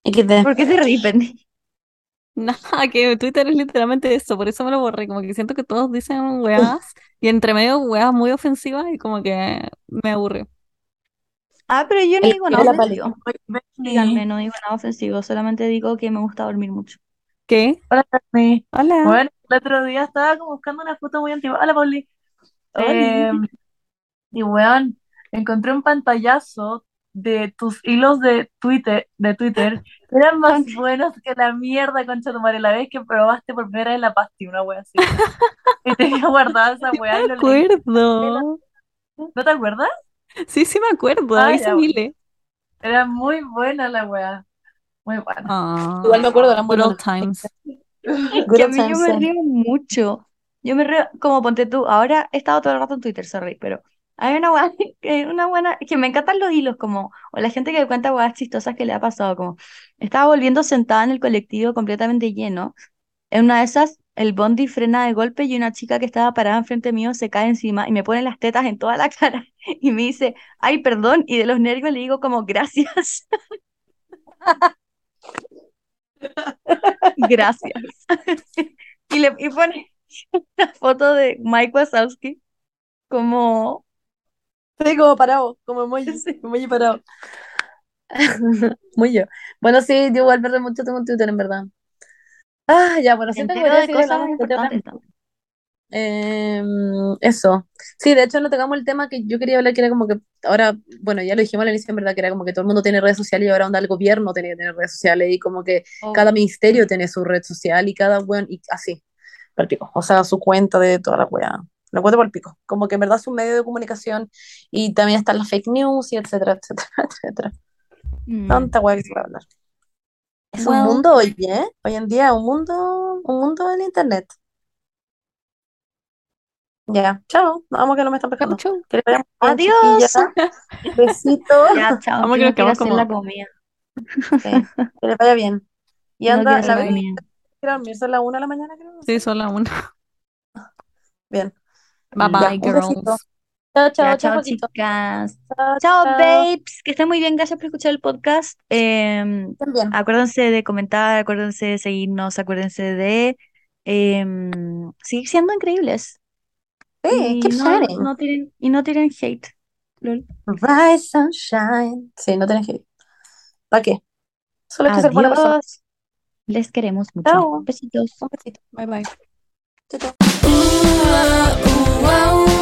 XD. ¿Por qué te ríes? Nada, que Twitter es literalmente eso, por eso me lo borré, como que siento que todos dicen weas y entre medio weas muy ofensivas y como que me aburre. Ah, pero yo no digo nada la ofensivo. Díganme, no digo nada ofensivo, solamente digo que me gusta dormir mucho. ¿Qué? Hola, Bernie. Hola. Bueno, el otro día estaba como buscando una foto muy antigua. Hola, Pauli. Oli. Eh, y weón, encontré un pantallazo de tus hilos de Twitter, de Twitter, eran más buenos que la mierda, concha tu madre, la vez que probaste por primera vez la pasti, una wea así. Y tenía guardada esa wea y me acuerdo. ¿No te acuerdas? Sí, sí me acuerdo, Ah, hice miles. Era muy buena la weá. Muy buena. Ah, Igual me acuerdo, eran muy buenas. times. Good Que a mí yo me río mucho. Yo me río, como ponte tú, ahora he estado todo el rato en Twitter, sorry, pero hay una buena, una buena, que me encantan los hilos, como, o la gente que cuenta weas chistosas que le ha pasado, como, estaba volviendo sentada en el colectivo completamente lleno. En una de esas, el bondi frena de golpe y una chica que estaba parada enfrente mío se cae encima y me pone las tetas en toda la cara y me dice, ay, perdón, y de los nervios le digo como, gracias. Gracias. Y, le, y pone una foto de Mike Wazowski como... Sí, como parado, como emoji, Sí. emoji parado. Muy yo. Bueno, sí, yo igual verdad mucho tengo Twitter, en verdad. Ah, ya, bueno, siento que entero podría de seguir cosas hablando de temas. importantes también. Em, eso. Sí, de hecho no tocamos el tema que yo quería hablar, que era como que ahora, bueno, ya lo dijimos al inicio, en verdad, que era como que todo el mundo tiene redes sociales y ahora onda el gobierno tiene que tener redes sociales y como que cada Obvio. ministerio tiene su red social y cada weón, y así. O sea, su cuenta de toda la weá. La cuenta por pico. Como que en verdad es un medio de comunicación y también están las fake news y etcétera, etcétera, etcétera. Mm. Tanta weá que se puede hablar. Es un mundo hoy, ¿eh? Hoy en día, un mundo, un mundo del internet. Ya, chao. Vamos que no me están pescando. Chau, chau. Bien, Adiós. Besitos. Ya, chao, Vamos que nos quedamos hacer como- la comida. Que les vaya bien. Y a anda, la vez son las una de la mañana, creo. Sí, son la una. Bien. Bye bye, girls. Chao, chao, chao, chicas. Chao, babes. Que estén muy bien. Gracias por escuchar el podcast. Em, bien. acuérdense de comentar, acuérdense de seguirnos, acuérdense de em, seguir siendo increíbles. Sí, Y keep no, shining. no tiren, y no tiren hate. Lol. Rise and shine. Sí, no que ir. ¿Para qué? Solo hay que ser buena persona. Les queremos mucho. Chao. Besitos. Un besito. Bye bye. 这都呜啊呜啊呜。